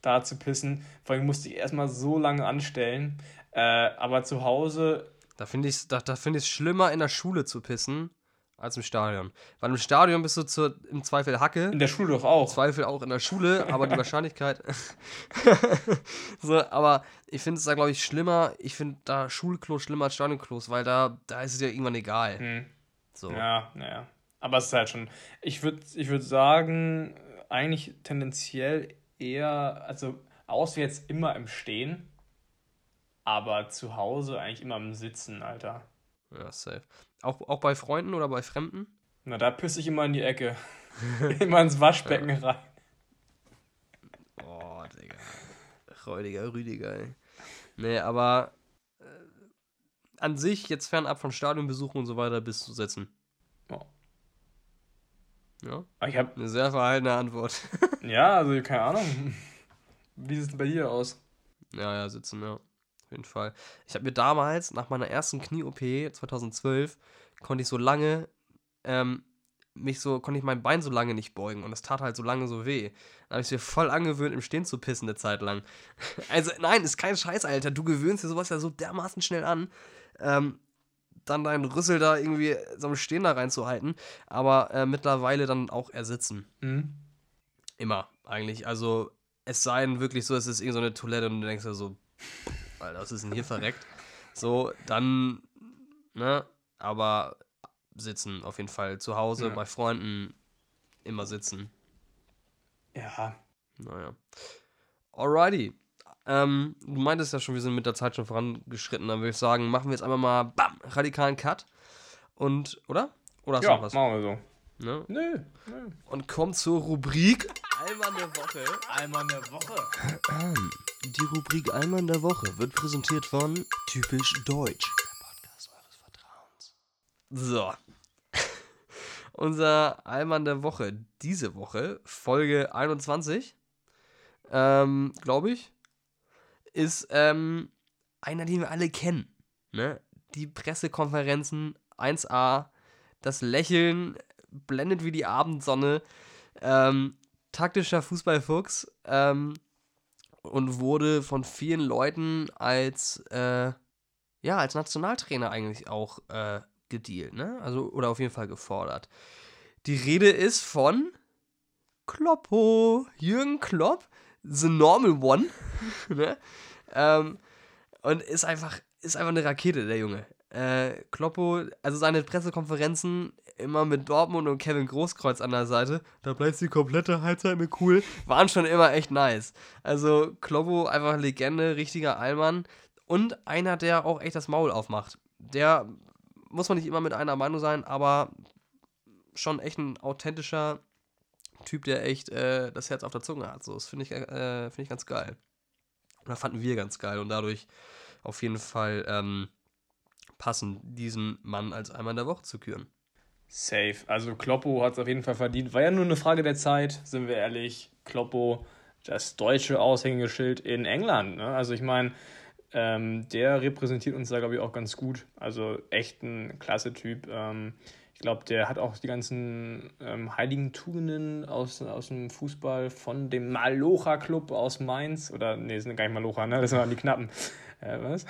Da zu pissen. Vor allem musste ich erstmal so lange anstellen. Äh, aber zu Hause, Da finde ich es da, da find schlimmer, in der Schule zu pissen, als im Stadion. Weil im Stadion bist du zur, im Zweifel Hacke. in der Schule doch auch. Zweifel auch in der Schule, aber die Wahrscheinlichkeit. so, aber ich finde es da, glaube ich, schlimmer. Ich finde da Schulklos schlimmer als Stadionklos, weil da, da ist es ja irgendwann egal. Hm. So. Ja, naja. Aber es ist halt schon. Ich würde ich würd sagen, eigentlich tendenziell eher, also außer jetzt immer im Stehen, aber zu Hause eigentlich immer im Sitzen, Alter. Ja, safe. Auch, auch bei Freunden oder bei Fremden? Na, da pisse ich immer in die Ecke. immer ins Waschbecken rein. Oh, Digga. Räudiger Rüdiger, ey. Nee, aber äh, an sich, jetzt fernab von Stadionbesuchen und so weiter, bis zu sitzen. Ja. Aber Ich hab, eine sehr verhaltene Antwort. ja, also keine Ahnung. Wie sieht es denn bei dir aus? Ja, ja, sitzen, ja. Auf jeden Fall. Ich habe mir damals, nach meiner ersten Knie-OP 2012, konnte ich so lange, ähm, mich so, konnte ich mein Bein so lange nicht beugen und es tat halt so lange so weh. Dann habe ich es mir voll angewöhnt, im Stehen zu pissen eine Zeit lang. Also, nein, ist kein Scheiß, Alter. Du gewöhnst dir sowas ja so dermaßen schnell an. Ähm, dann deinen Rüssel da irgendwie so Stehen da reinzuhalten. Aber äh, mittlerweile dann auch ersitzen. Hm? Immer, eigentlich. Also, es sei denn wirklich so, es ist irgendeine so eine Toilette und du denkst dir so, Alter, was ist denn hier verreckt? So, dann, ne, aber sitzen auf jeden Fall. Zu Hause, Ja. bei Freunden, immer sitzen. Ja. Naja. Alrighty. Ähm, du meintest ja schon, wir sind mit der Zeit schon vorangeschritten. Dann würde ich sagen, machen wir jetzt einmal mal, bam, radikalen Cut. Und, oder? Oder hast du Ja, noch was? machen wir so. Ne? Nö. nö. Und kommt zur Rubrik Allmann der Woche. Einmal in der Woche. Die Rubrik Allmann der Woche wird präsentiert von Typisch Deutsch. Der Podcast eures Vertrauens. So. Unser Allmann der Woche diese Woche, Folge 21, ähm, glaube ich, ist ähm, einer, den wir alle kennen. Ne? Die Pressekonferenzen 1a, das Lächeln blendet wie die Abendsonne. Ähm, taktischer Fußballfuchs ähm, und wurde von vielen Leuten als, äh, ja, als Nationaltrainer eigentlich auch äh, gedealt, ne? Also, oder auf jeden Fall gefordert. Die Rede ist von Kloppo, Jürgen Klopp, The Normal One, ne? Ähm, und ist einfach, ist einfach eine Rakete, der Junge. Äh, Kloppo, also seine Pressekonferenzen immer mit Dortmund und Kevin Großkreuz an der Seite, da bleibt die komplette Halbzeit mit cool, waren schon immer echt nice. Also Kloppo einfach Legende, richtiger Allmann und einer, der auch echt das Maul aufmacht. Der muss man nicht immer mit einer Meinung sein, aber schon echt ein authentischer Typ, der echt äh, das Herz auf der Zunge hat. So, das finde ich, äh, find ich ganz geil. Oder fanden wir ganz geil und dadurch auf jeden Fall ähm, passend, diesen Mann als einmal in der Woche zu küren. Safe. Also Kloppo hat es auf jeden Fall verdient. War ja nur eine Frage der Zeit, sind wir ehrlich. Kloppo, das deutsche Aushängeschild in England. Ne? Also ich meine, ähm, der repräsentiert uns da, glaube ich, auch ganz gut. Also echt ein klasse Typ. Ähm, ich glaube, der hat auch die ganzen ähm, heiligen Tugenden aus, aus dem Fußball von dem Malocha Club aus Mainz. Oder, nee, sind gar nicht Malocha, ne? Das waren die Knappen. Äh, was?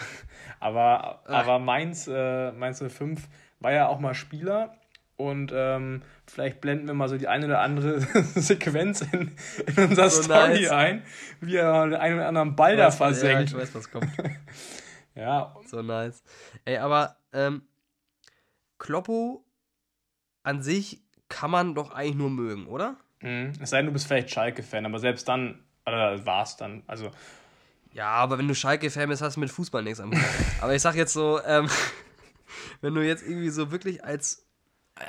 Aber, aber Mainz, äh, Mainz 05 war ja auch mal Spieler. Und ähm, vielleicht blenden wir mal so die eine oder andere Sequenz in, in unserer so Story nice. ein, wie er den einen oder anderen Ball da versenkt. Ja, ich weiß, was kommt. ja. So nice. Ey, aber ähm, Kloppo an sich kann man doch eigentlich nur mögen, oder? Mhm. Es sei denn, du bist vielleicht Schalke-Fan, aber selbst dann, oder war es dann, also. Ja, aber wenn du Schalke-Fan bist, hast du mit Fußball nichts am Hut. aber ich sag jetzt so, ähm, wenn du jetzt irgendwie so wirklich als,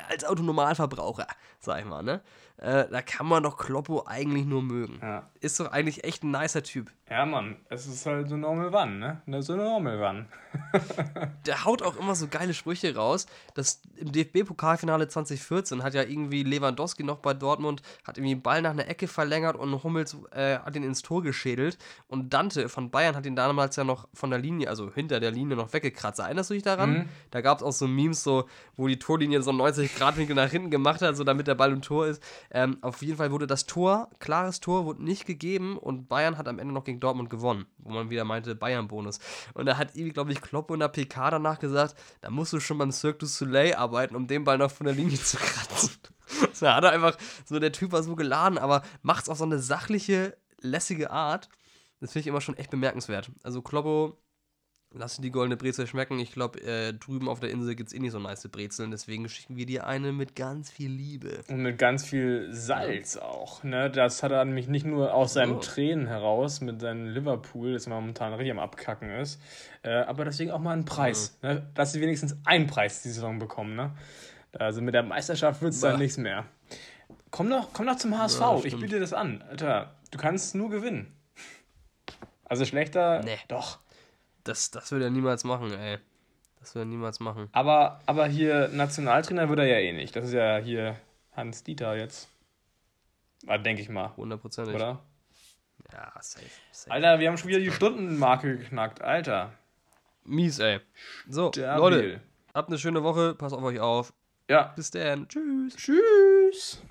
als Autonormalverbraucher, sag ich mal, ne, äh, da kann man doch Kloppo eigentlich nur mögen. Ja. Ist doch eigentlich echt ein nicer Typ. Ja, Mann, es ist halt so normal One, ne? so normal One. Der haut auch immer so geile Sprüche raus. Das im DFB-Pokalfinale 2014 hat ja irgendwie Lewandowski noch bei Dortmund, hat irgendwie einen Ball nach einer Ecke verlängert und Hummels äh, hat ihn ins Tor geschädelt. Und Dante von Bayern hat ihn damals ja noch von der Linie, also hinter der Linie noch weggekratzt. Erinnerst du dich daran? Mhm. Da gab es auch so Memes, so, wo die Torlinie so 90 Grad Winkel nach hinten gemacht hat, so damit der Ball im Tor ist. Ähm, auf jeden Fall wurde das Tor, klares Tor, wurde nicht gegeben und Bayern hat am Ende noch gegen Dortmund gewonnen, wo man wieder meinte, Bayern-Bonus. Und da hat irgendwie, glaube ich, Klopp in der PK danach gesagt, da musst du schon beim Cirque du Soleil arbeiten, um den Ball noch von der Linie zu kratzen. da hat er einfach, so der Typ war so geladen, aber macht es auf so eine sachliche, lässige Art. Das finde ich immer schon echt bemerkenswert. Also Kloppo Lass dir die goldene Brezel schmecken. Ich glaube, äh, drüben auf der Insel gibt es eh nicht so nice Brezeln. Deswegen schicken wir dir eine mit ganz viel Liebe. Und mit ganz viel Salz auch. Ne? Das hat er nämlich nicht nur aus seinen oh. Tränen heraus mit seinem Liverpool, das momentan richtig am Abkacken ist, äh, aber deswegen auch mal einen Preis. Mhm. Ne? Dass sie wenigstens einen Preis die Saison bekommen. Ne? Also mit der Meisterschaft wird es dann nichts mehr. Komm doch, komm doch zum HSV. Ja, ich biete dir das an. Alter, du kannst nur gewinnen. Also schlechter. Nee. Doch. Das, das würde er niemals machen, ey. Das würde er niemals machen. Aber, aber hier Nationaltrainer würde er ja eh nicht. Das ist ja hier Hans Dieter jetzt. Denke ich mal. Hundertprozentig. Oder? Ja, safe, safe. Alter, wir haben schon wieder die Stundenmarke geknackt. Alter. Mies, ey. So, Stabil. Leute, habt eine schöne Woche. Passt auf euch auf. Ja. Bis dann. Tschüss. Tschüss.